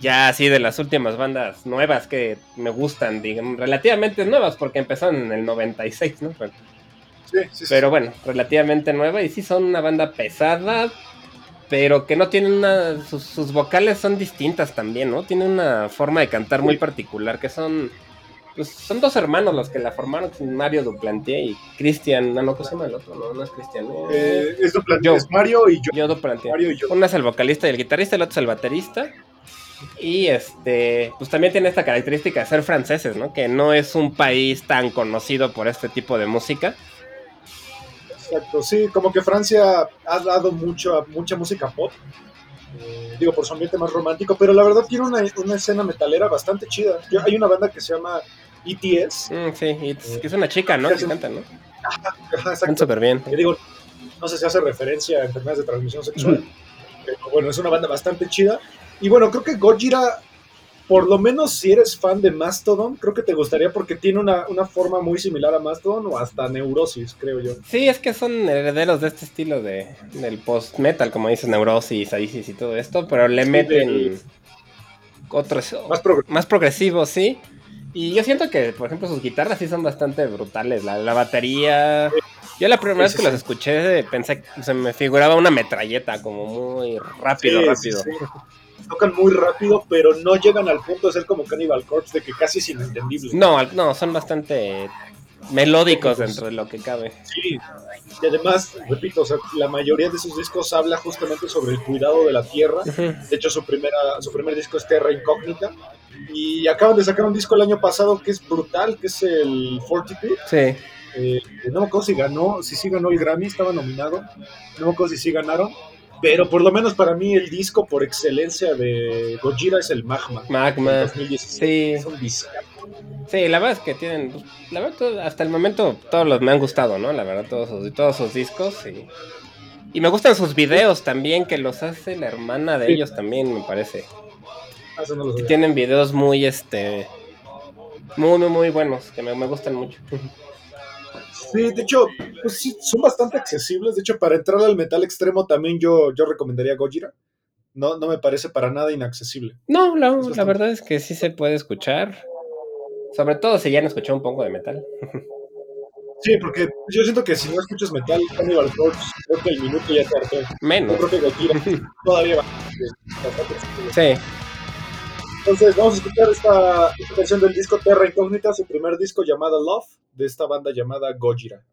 Ya así de las últimas bandas nuevas que me gustan, digamos, relativamente nuevas, porque empezaron en el 96, ¿no? Sí, sí, sí. Pero bueno, relativamente nueva y sí son una banda pesada, pero que no tienen una. Sus, sus vocales son distintas también, ¿no? Tienen una forma de cantar muy particular, que son. Pues son dos hermanos los que la formaron, Mario Duplantier y Cristian. No, no, ¿cómo se llama el otro? No, no es Cristian. Eh, es, Duplantier, es Mario y yo. Yo Duplantier. Mario y yo. Uno es el vocalista y el guitarrista, el otro es el baterista. Y este, pues también tiene esta característica de ser franceses, ¿no? Que no es un país tan conocido por este tipo de música. Exacto, sí, como que Francia ha dado mucho, mucha música pop. eh, digo, por su ambiente más romántico, pero la verdad tiene una, una escena metalera bastante chida. Yo- hay una banda que se llama ETS. Mm, sí, y es, es una chica, ¿no? Que canta, ¿no? Ajá, exacto. súper bien. Que digo, no sé si hace referencia a enfermedades de transmisión sexual, pero bueno, es una banda bastante chida. Y bueno, creo que Gojira, por lo menos si eres fan de Mastodon, creo que te gustaría porque tiene una, una forma muy similar a Mastodon o hasta Neurosis, creo yo. Sí, es que son herederos de este estilo de, del post-metal, como dices, Neurosis, Isis y todo esto, pero le meten del- otros Más progresivo. más progresivos, sí. Y yo siento que, por ejemplo, sus guitarras sí son bastante brutales. La, la batería. Yo la primera Sí, vez que sí, los escuché pensé que se me figuraba una metralleta, como muy rápido, Sí, rápido. Tocan muy rápido, pero no llegan al punto de ser como Cannibal Corpse, de que casi es inentendible. No, no, son bastante melódicos dentro de lo que cabe. Sí, y además, repito, o sea, la mayoría de sus discos habla justamente sobre el cuidado de la tierra. De hecho, su, primera, su primer disco es Terra Incógnita. Y acaban de sacar un disco el año pasado que es brutal, que es el Fortitude. Sí. Eh, no me acuerdo si ganó, si sí ganó el Grammy, estaba nominado. No me acuerdo si sí ganaron. Pero por lo menos para mí el disco por excelencia de Gojira es el Magma. Magma. 2016. Sí. Es un disco. Sí, la verdad es que tienen. La verdad, hasta el momento todos los me han gustado, ¿no? La verdad, todos sus, todos sus discos. Y, y me gustan sus videos también, que los hace la hermana de Sí. ellos también, me parece. Ah, eso no tienen videos muy, este. Muy, muy, muy buenos, que me, me gustan mucho. Sí, de hecho, pues sí, son bastante accesibles. De hecho, para entrar al metal extremo también yo, yo recomendaría Gojira. No, no me parece para nada inaccesible. No, la, verdad es que sí se puede escuchar. Sobre todo si ya han escuchado un poco de metal. Sí, porque yo siento que si no escuchas metal, Cannibal Corpse, creo que el minuto ya te hartó. Yo Menos. creo que Gojira todavía va. Sí. Entonces, vamos a escuchar esta, canción del disco Terra Incógnita, su primer disco llamado Love, de esta banda llamada Gojira.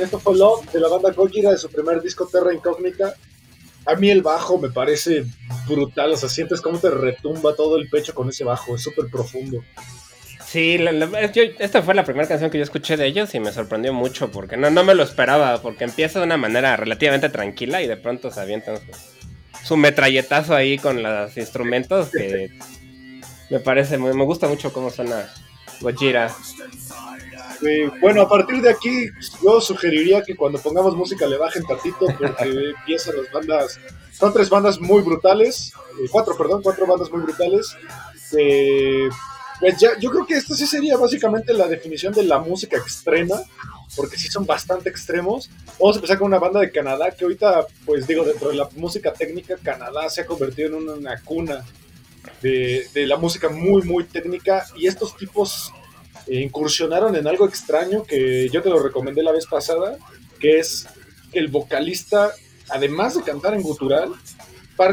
Esto fue Love de la banda Gojira de su primer disco Terra Incógnita. A mí el bajo me parece brutal, o sea, sientes cómo te retumba todo el pecho con ese bajo, es súper profundo. Sí, la- la- yo- esta fue la primera canción que yo escuché de ellos y me sorprendió mucho porque no, no me lo esperaba, porque empieza de una manera relativamente tranquila y de pronto se avientan su, su metralletazo ahí con los instrumentos que me parece, muy- me gusta mucho cómo suena Gojira. Eh, bueno, a partir de aquí, yo sugeriría que cuando pongamos música le bajen tantito porque empiezan las bandas. Son tres bandas muy brutales, eh, cuatro, perdón, cuatro bandas muy brutales. Eh, pues ya, yo creo que esto sí sería básicamente la definición de la música extrema, porque sí son bastante extremos. Vamos a empezar con una banda de Canadá que ahorita, pues digo, dentro de la música técnica, Canadá se ha convertido en una, una cuna de, de la música muy, muy técnica y estos tipos incursionaron en algo extraño que yo te lo recomendé la vez pasada, que es que el vocalista, además de cantar en gutural,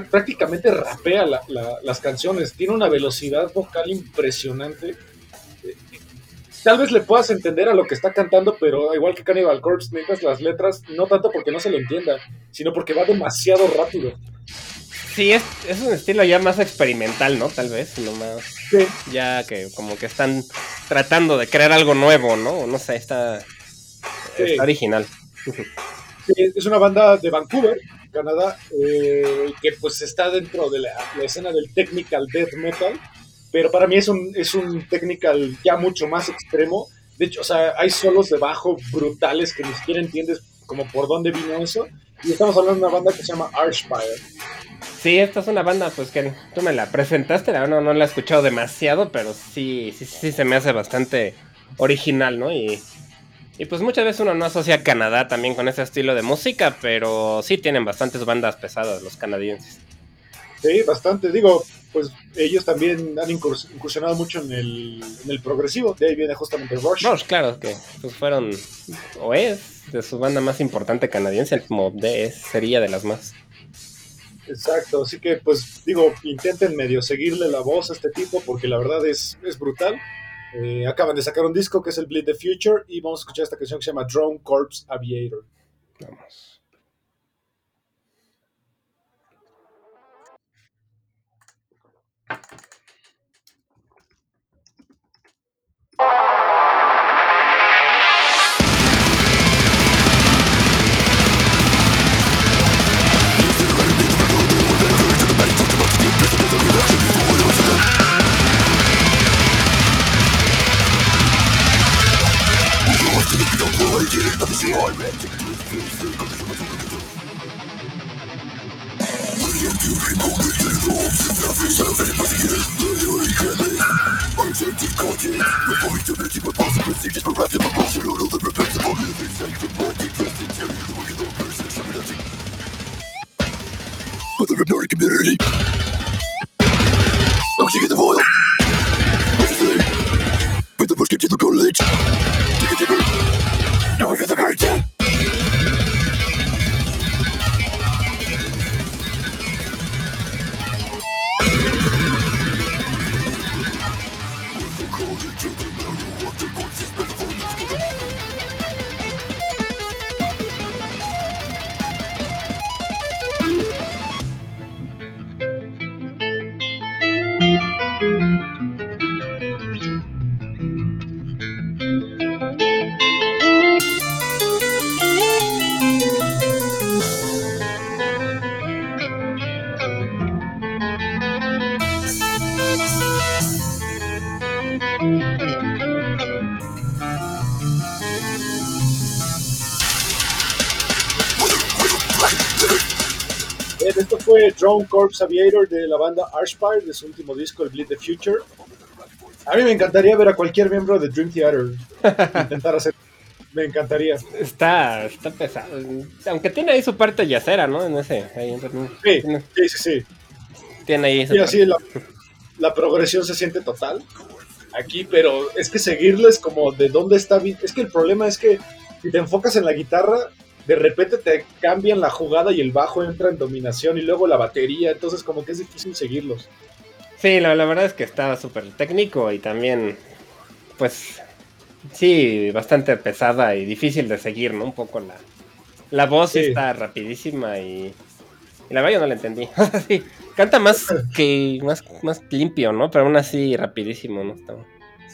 prácticamente rapea la- la- las canciones, tiene una velocidad vocal impresionante. Eh, Tal vez le puedas entender a lo que está cantando, pero igual que Cannibal Corpse, necesitas las letras, no tanto porque no se le entienda, sino porque va demasiado rápido. Sí, es, es un estilo ya más experimental, ¿no? Tal vez, no más. Sí. Ya que como que están tratando de crear algo nuevo, ¿no? No sé, está, Sí. está original. Sí, es una banda de Vancouver, Canadá, eh, que pues está dentro de la, la escena del technical death metal, pero para mí es un, es un technical ya mucho más extremo. De hecho, o sea, hay solos de bajo brutales que ni siquiera entiendes como por dónde vino eso. Y estamos hablando de una banda que se llama Archfire. Sí, esta es una banda, pues que tú me la presentaste, la verdad no, no la he escuchado demasiado, pero sí, sí, sí se me hace bastante original, ¿no? Y, y pues muchas veces uno no asocia a Canadá también con ese estilo de música, pero sí tienen bastantes bandas pesadas los canadienses. Sí, bastante. Digo, pues ellos también han incurs- incursionado mucho en el, en el progresivo. De ahí viene justamente Rush. Rush, claro, que pues fueron, o es, de su banda más importante canadiense, como de es, sería de las más. Exacto, así que pues digo, intenten medio seguirle la voz a este tipo porque la verdad es, es brutal. Eh, acaban de sacar un disco que es el Bleed the Future y vamos a escuchar esta canción que se llama Drone Corpse Aviator. Vamos. she already William Dupree moment and homes and nothing serving but the end The only killing Uncertain coding The possibility but possibility Just perhaps the proportion of all the repressible living Safe and more depressing Tell you the original person Similarity But the Repnori community Oxygen the void With the push to the college Drone Corpse Aviator de la banda Archfire de su último disco, el Bleed the Future. A mí me encantaría ver a cualquier miembro de Dream Theater intentar hacer. Me encantaría. Está, está pesado. Aunque tiene ahí su parte yacera, ¿no? En ese. Ahí, Sí, tiene, sí, sí, sí. tiene ahí Sí, parte. así la, la progresión se siente total aquí, pero es que seguirles como de dónde está. Es que el problema es que si te enfocas en la guitarra, de repente te cambian la jugada y el bajo entra en dominación y luego la batería, entonces como que es difícil seguirlos. Sí, la, la verdad es que está súper técnico y también, pues, sí, bastante pesada y difícil de seguir, ¿no? Un poco la, la voz sí está rapidísima y, y la verdad yo no la entendí. sí, canta más que más, más limpio, ¿no? Pero aún así rapidísimo, ¿no? Está-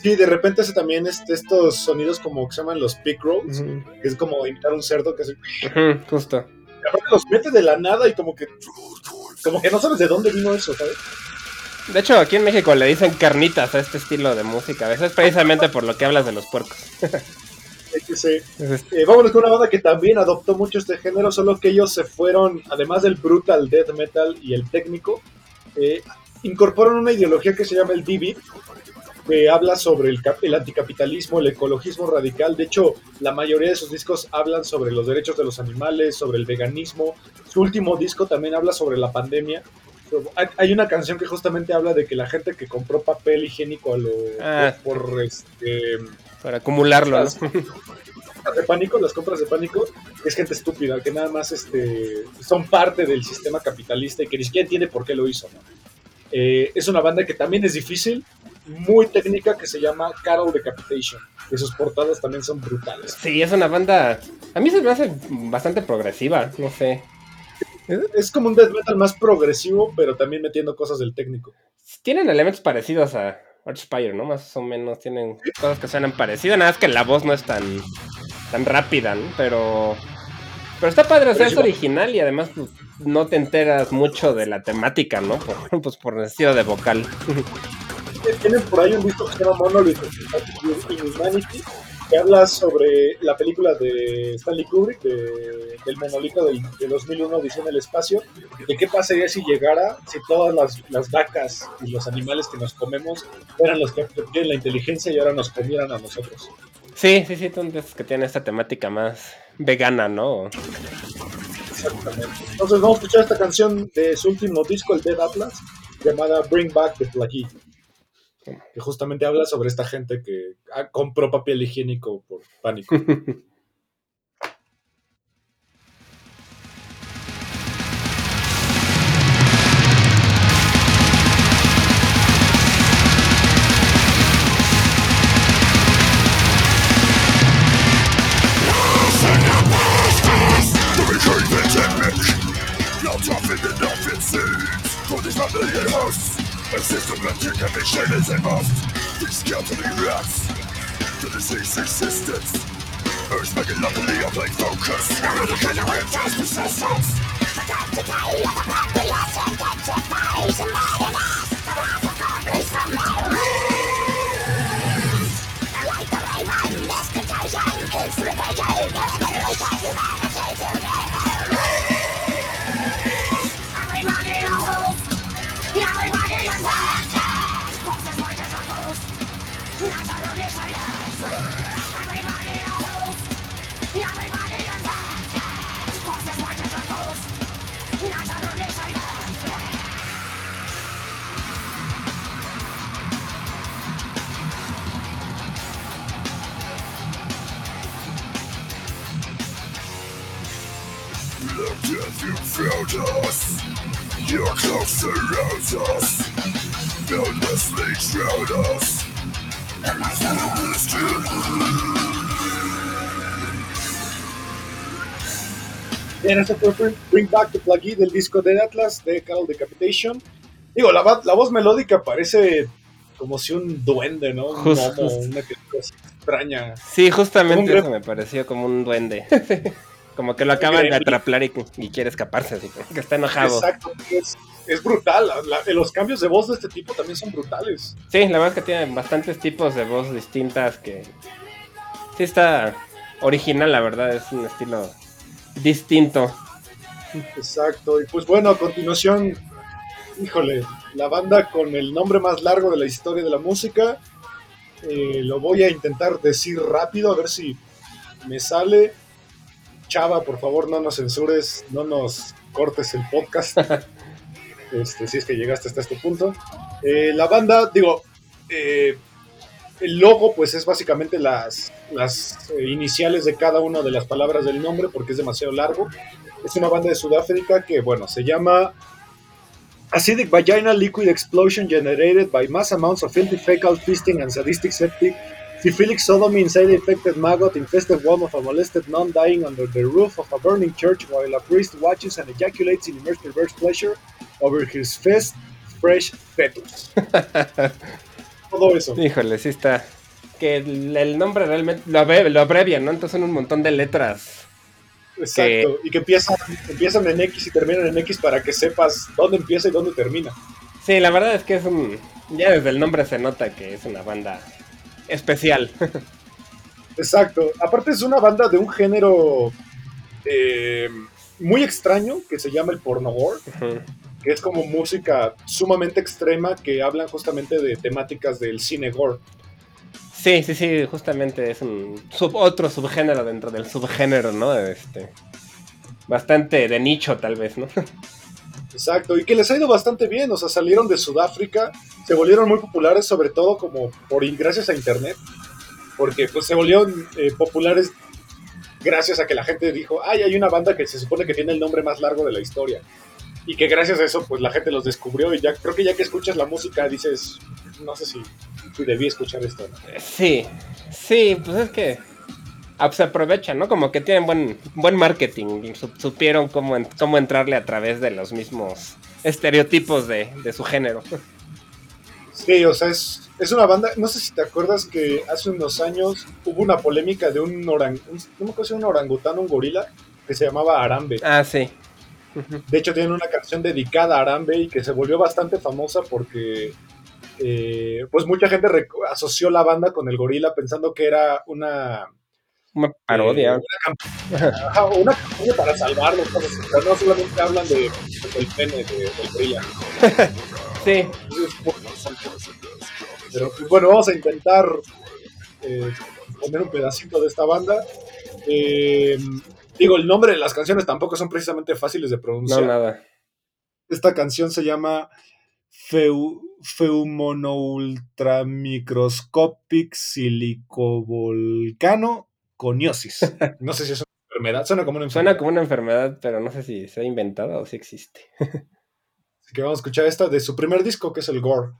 Sí, de repente hace también este- estos sonidos como que se llaman los pick rolls, que es como imitar un cerdo que hace... ujú, justo. y aparte los mete de la nada y como que... Como que no sabes de dónde vino eso, ¿sabes? De hecho, aquí en México le dicen carnitas a este estilo de música. A veces precisamente por lo que hablas de los puercos. Sí. Eh, vámonos con una banda que también adoptó mucho este género, solo que ellos se fueron, además del brutal death metal y el técnico, eh, incorporaron una ideología que se llama el DB, que habla sobre el, el anticapitalismo, el ecologismo radical. De hecho, la mayoría de sus discos hablan sobre los derechos de los animales, sobre el veganismo. Su último disco también habla sobre la pandemia. Hay- una canción que justamente habla de que la gente que compró papel higiénico a lo, Ah. por, este, Para acumularlo, ¿no? las compras de pánico, las compras de pánico, es gente estúpida, que nada más este, son parte del sistema capitalista y que ni siquiera entiende por qué lo hizo. ¿no? Eh, es una banda que también es difícil, muy técnica, que se llama Carol Decapitation. Y sus portadas también son brutales. Sí, es una banda. A mí se me hace bastante progresiva, no sé. Es como un death metal más progresivo, pero también metiendo cosas del técnico. Tienen elementos parecidos a Archspire, ¿no? Más o menos tienen cosas que suenan parecidas, nada más que la voz no es tan, tan rápida, ¿no? Pero, pero está padre, o sea, es original y además pues, no te enteras mucho de la temática, ¿no? Por, pues por el estilo de vocal. Tienen por ahí un disco que se llama Monolith Inhumanity, que habla sobre la película de Stanley Kubrick, de- del monolito del, de 2001, Odisea en el espacio, de qué pasaría si llegara, si todas las, las vacas y los animales que nos comemos eran los que tienen la inteligencia y ahora nos comieran a nosotros. Sí, sí, sí, esos que tienen esta temática más vegana, ¿no? Exactamente. Entonces vamos a escuchar esta canción de su último disco, el Dead Atlas, llamada Bring Back the Plague, que justamente habla sobre esta gente que ah, compró papel higiénico por pánico. House. A systematic emission is a must. These scattering rats. The disease existence. Earth making luckily a plague focus. Eradicating with just persistence. Fue Bring- Back the Plague del disco Dead Atlas de Carol Decapitation. Digo, la, la voz melódica parece como si un duende, ¿no? Un justo. una cosa extraña. Sí, justamente eso me pareció como un duende. como que lo acaban de atraplar y, y quiere escaparse, así que- está enojado. Exacto, es, es brutal. La- la- los cambios de voz de este tipo también son brutales. Sí, la verdad es que tiene bastantes tipos de voz distintas que... Sí está original, la verdad, es un estilo distinto. Exacto. Y pues bueno, a continuación, híjole, la banda con el nombre más largo de la historia de la música. Eh, lo voy a intentar decir rápido, a ver si me sale. Chava, por favor, no nos censures, no nos cortes el podcast. este, si es que llegaste hasta este punto. Eh, la banda, digo, eh, el logo pues es básicamente las, las eh, iniciales de cada una de las palabras del nombre porque es demasiado largo. Es una banda de Sudáfrica que, bueno, se llama Acidic Vaginal Liquid Explosion Generated by Mass Amounts of Filthy Fecal Feasting and Sadistic Septic Syphilic Sodomy inside infected maggot infested womb of a molested nun dying under the roof of a burning church while a priest watches and ejaculates in immersed perverse pleasure over his fest fresh fetus. Todo eso. Híjole, sí está... Que el, el nombre realmente lo, abre- lo abrevian, ¿no? Entonces son un montón de letras. Exacto. Y que empiezan, empiezan en X y terminan en X para que sepas dónde empieza y dónde termina. Sí, la verdad es que es un. Ya desde el nombre se nota que es una banda especial. Exacto. Aparte es una banda de un género eh, muy extraño que se llama el pornogore, Ujú. Que es como música sumamente extrema que hablan justamente de temáticas del cine gore. sí, sí, sí, justamente es un sub- otro subgénero dentro del subgénero, ¿no? Este. Bastante de nicho, tal vez, ¿no? Exacto, y que les ha ido bastante bien, o sea, salieron de Sudáfrica, se volvieron muy populares, sobre todo como por gracias a internet, porque pues se volvieron eh, populares gracias a que la gente dijo, ay, hay una banda que se supone que tiene el nombre más largo de la historia, y que gracias a eso pues la gente los descubrió, y ya creo que ya que escuchas la música dices, no sé si, si debí escuchar esto, ¿no? Sí, sí, pues es que ah, se aprovechan, ¿no? Como que tienen buen, buen marketing supieron cómo, en- cómo entrarle a través de los mismos estereotipos de, de su género. Sí, o sea, es, es una banda, no sé si te acuerdas que hace unos años hubo una polémica de un orang, un, si era un orangután o un gorila, que se llamaba Arambe. Ah, sí. De hecho, tienen una canción dedicada a Arambe y que se volvió bastante famosa porque eh, pues mucha gente asoció la banda con el gorila pensando que era una, Una parodia. eh, una, campaña, ajá, una campaña para salvarlos. ¿sabes? O sea, no solamente hablan de, del pene de- del gorila. Sí, bueno, Pero pues, bueno, vamos a intentar eh, poner un pedacito de esta banda. Eh, digo, el nombre de las canciones tampoco son precisamente fáciles de no, pronunciar. nada. Esta canción se llama Feu, Feumonoultramicroscopic silicovolcano coniosis. No sé si es una enfermedad, suena como una Suena enfermedad. como una enfermedad, pero no sé si se ha inventado o si existe. Así que vamos a escuchar esta de su primer disco, que es el Gore.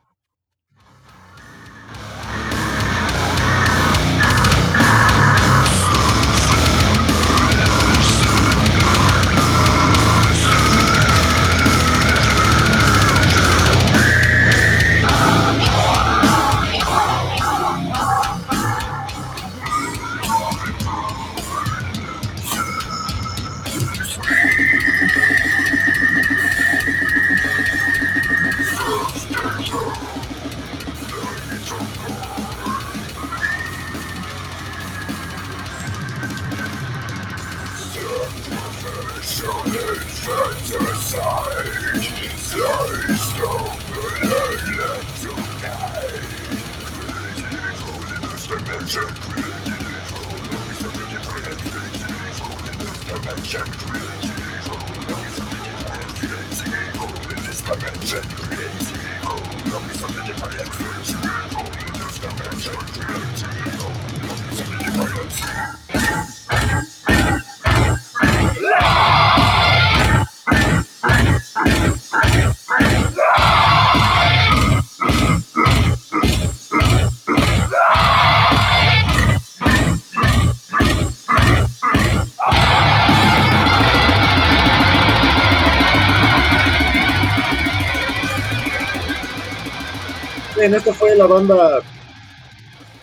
Bien, esta fue la banda.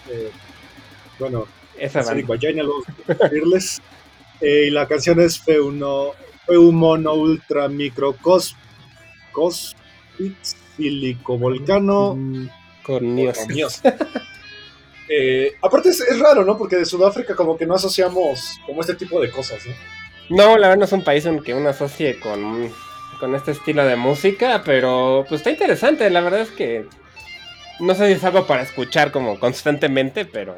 eh, bueno, Esa banda. Fearless. Eh, y la canción es Feuno, Feumono Ultra Microcos Cospix Silicovolcano Cornios. Dios. Eh, aparte es, es raro, ¿no? Porque de Sudáfrica como que no asociamos como este tipo de cosas, ¿no? No, la verdad no es un país en que uno asocie con, con este estilo de música, pero pues está interesante. La verdad es que no sé si es algo para escuchar como constantemente, pero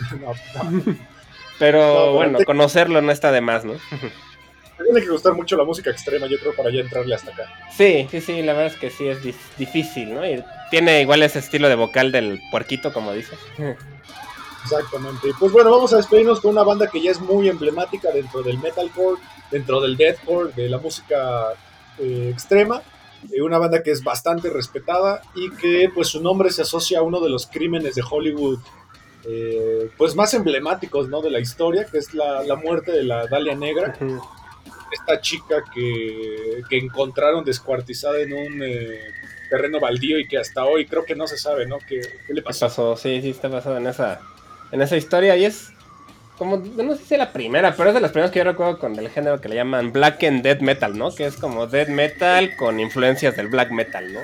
No, no. pero No, pero bueno, te- conocerlo no está de más, ¿no? Tiene que gustar mucho la música extrema, yo creo, para ya entrarle hasta acá. Sí, sí, sí, la verdad es que sí es dif- difícil, ¿no? Y tiene igual ese estilo de vocal del puerquito, como dices. Exactamente. Pues bueno, vamos a despedirnos con una banda que ya es muy emblemática dentro del metalcore, dentro del deathcore, de la música eh, extrema. Una banda que es bastante respetada y que pues su nombre se asocia a uno de los crímenes de Hollywood eh, pues más emblemáticos ¿no? de la historia, que es la, la muerte de la Dalia Negra, esta chica que, que encontraron descuartizada en un eh, terreno baldío y que hasta hoy creo que no se sabe, ¿no? ¿Qué, qué le pasó? Sí, sí, está basado en esa, en esa historia y es, como, no sé si es la primera, pero es de las primeras que yo recuerdo con el género que le llaman Black and Dead Metal, ¿no? Que es como Dead Metal con influencias del Black Metal, ¿no?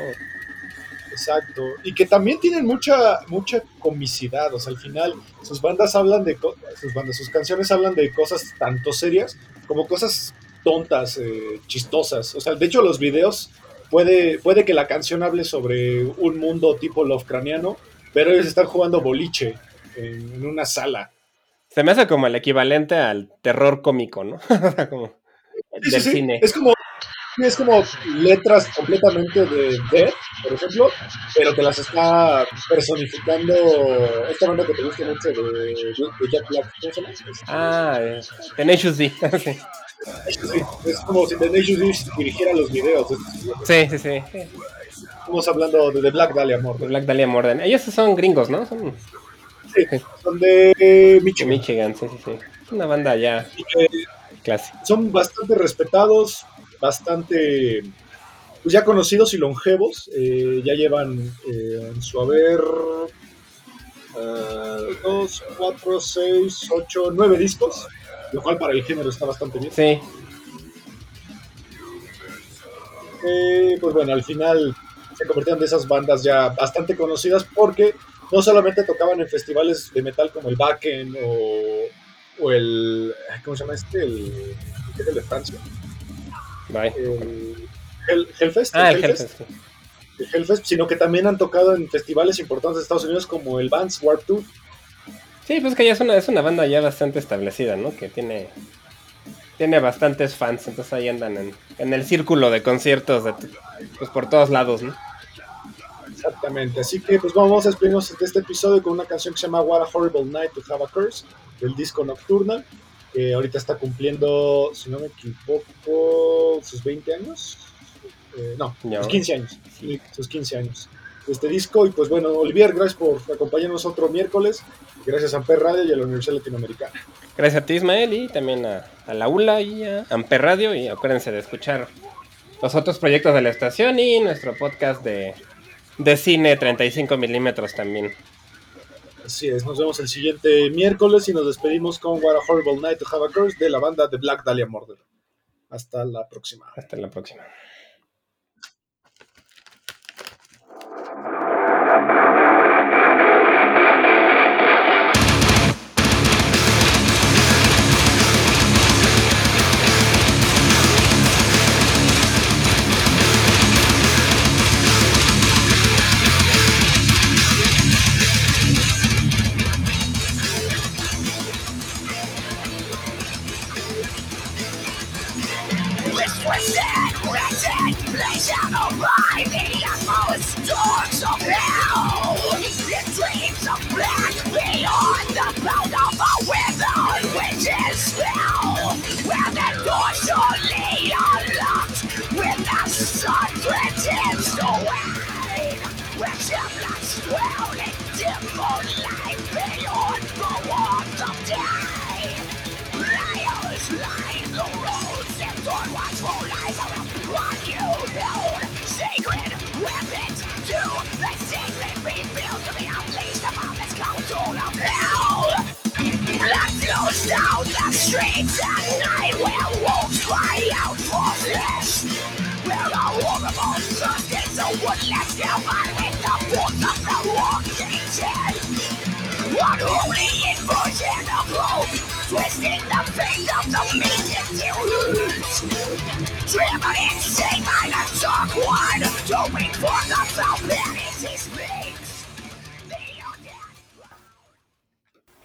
Exacto. Y que también tienen mucha, mucha comicidad. O sea, al final, sus bandas hablan de sus bandas, sus canciones hablan de cosas tanto serias como cosas tontas, eh, chistosas. O sea, de hecho, los videos puede, puede que la canción hable sobre un mundo tipo Lovecraftiano, pero ellos están jugando boliche en una sala. Se me hace como el equivalente al terror cómico, ¿no? Como Sí, del sí, cine. Es como, es como letras completamente de Death, por ejemplo, pero que las está personificando esta banda que te gusta mucho de, de Jack Black. ¿Cómo se llama? Ah, eh, Tenacious D. sí. Es como si Tenacious D dirigiera los videos. sí, sí, sí. Estamos hablando de The Black Dahlia De Murder. Black Dahlia Morden. Ellos son gringos, ¿no? Son Sí, son de Michigan. Michigan, sí, sí, sí. Una banda ya que clásica. son bastante respetados, bastante pues ya conocidos y longevos. eh, ya llevan eh, en su haber eh, dos, cuatro, seis, ocho, nueve discos, lo cual para el género está bastante bien. Sí, Eh, pues bueno, al final se convirtieron de esas bandas ya bastante conocidas porque no solamente tocaban en festivales de metal como el Backen o, o el. ¿Cómo se llama este? El, ¿qué es el de Francia. bye. El Hell- Hellfest. Ah, el el Hellfest. El Hellfest, sino que también han tocado en festivales importantes de Estados Unidos como el Vans Warp Tour. Sí, pues que ya es una, es una banda ya bastante establecida, ¿no? Que tiene tiene bastantes fans, entonces ahí andan en, en el círculo de conciertos de, pues por todos lados, ¿no? Exactamente. Así que pues vamos a despedirnos de este episodio con una canción que se llama What a Horrible Night to Have a Curse, del disco Nocturnal, que ahorita está cumpliendo, si no me equivoco, sus 20 años. Eh, no, sus 15 años. Sí, sus 15 años. de Este disco, y pues bueno, Olivier, gracias por acompañarnos otro miércoles. Gracias a Amper Radio y a la Universidad Latinoamericana. Gracias a ti, Ismael, y también a, a la ULA y a Amper Radio. Y acuérdense de escuchar los otros proyectos de la estación y nuestro podcast de, de cine 35 milímetros también. Así es, nos vemos el siguiente miércoles y nos despedimos con What a Horrible Night to Have a Curse de la banda de Black Dahlia Murder. Hasta la próxima. Hasta la próxima. Place out the utmost doors of hell. The dreams of black beyond the bound of a withered witch's spell. Where the doors only unlocked with the sun threatens to wane. Where semblance dwell in dim moonlight beyond the warmth of day. Down the streets at night where wolves cry out for flesh. Where a horrible thirst is a woodless human with the force of the walking dead. Unholy inversion of hope, twisting the fate of the meek into roots. Driven insane by the dark one, hoping for the fountain he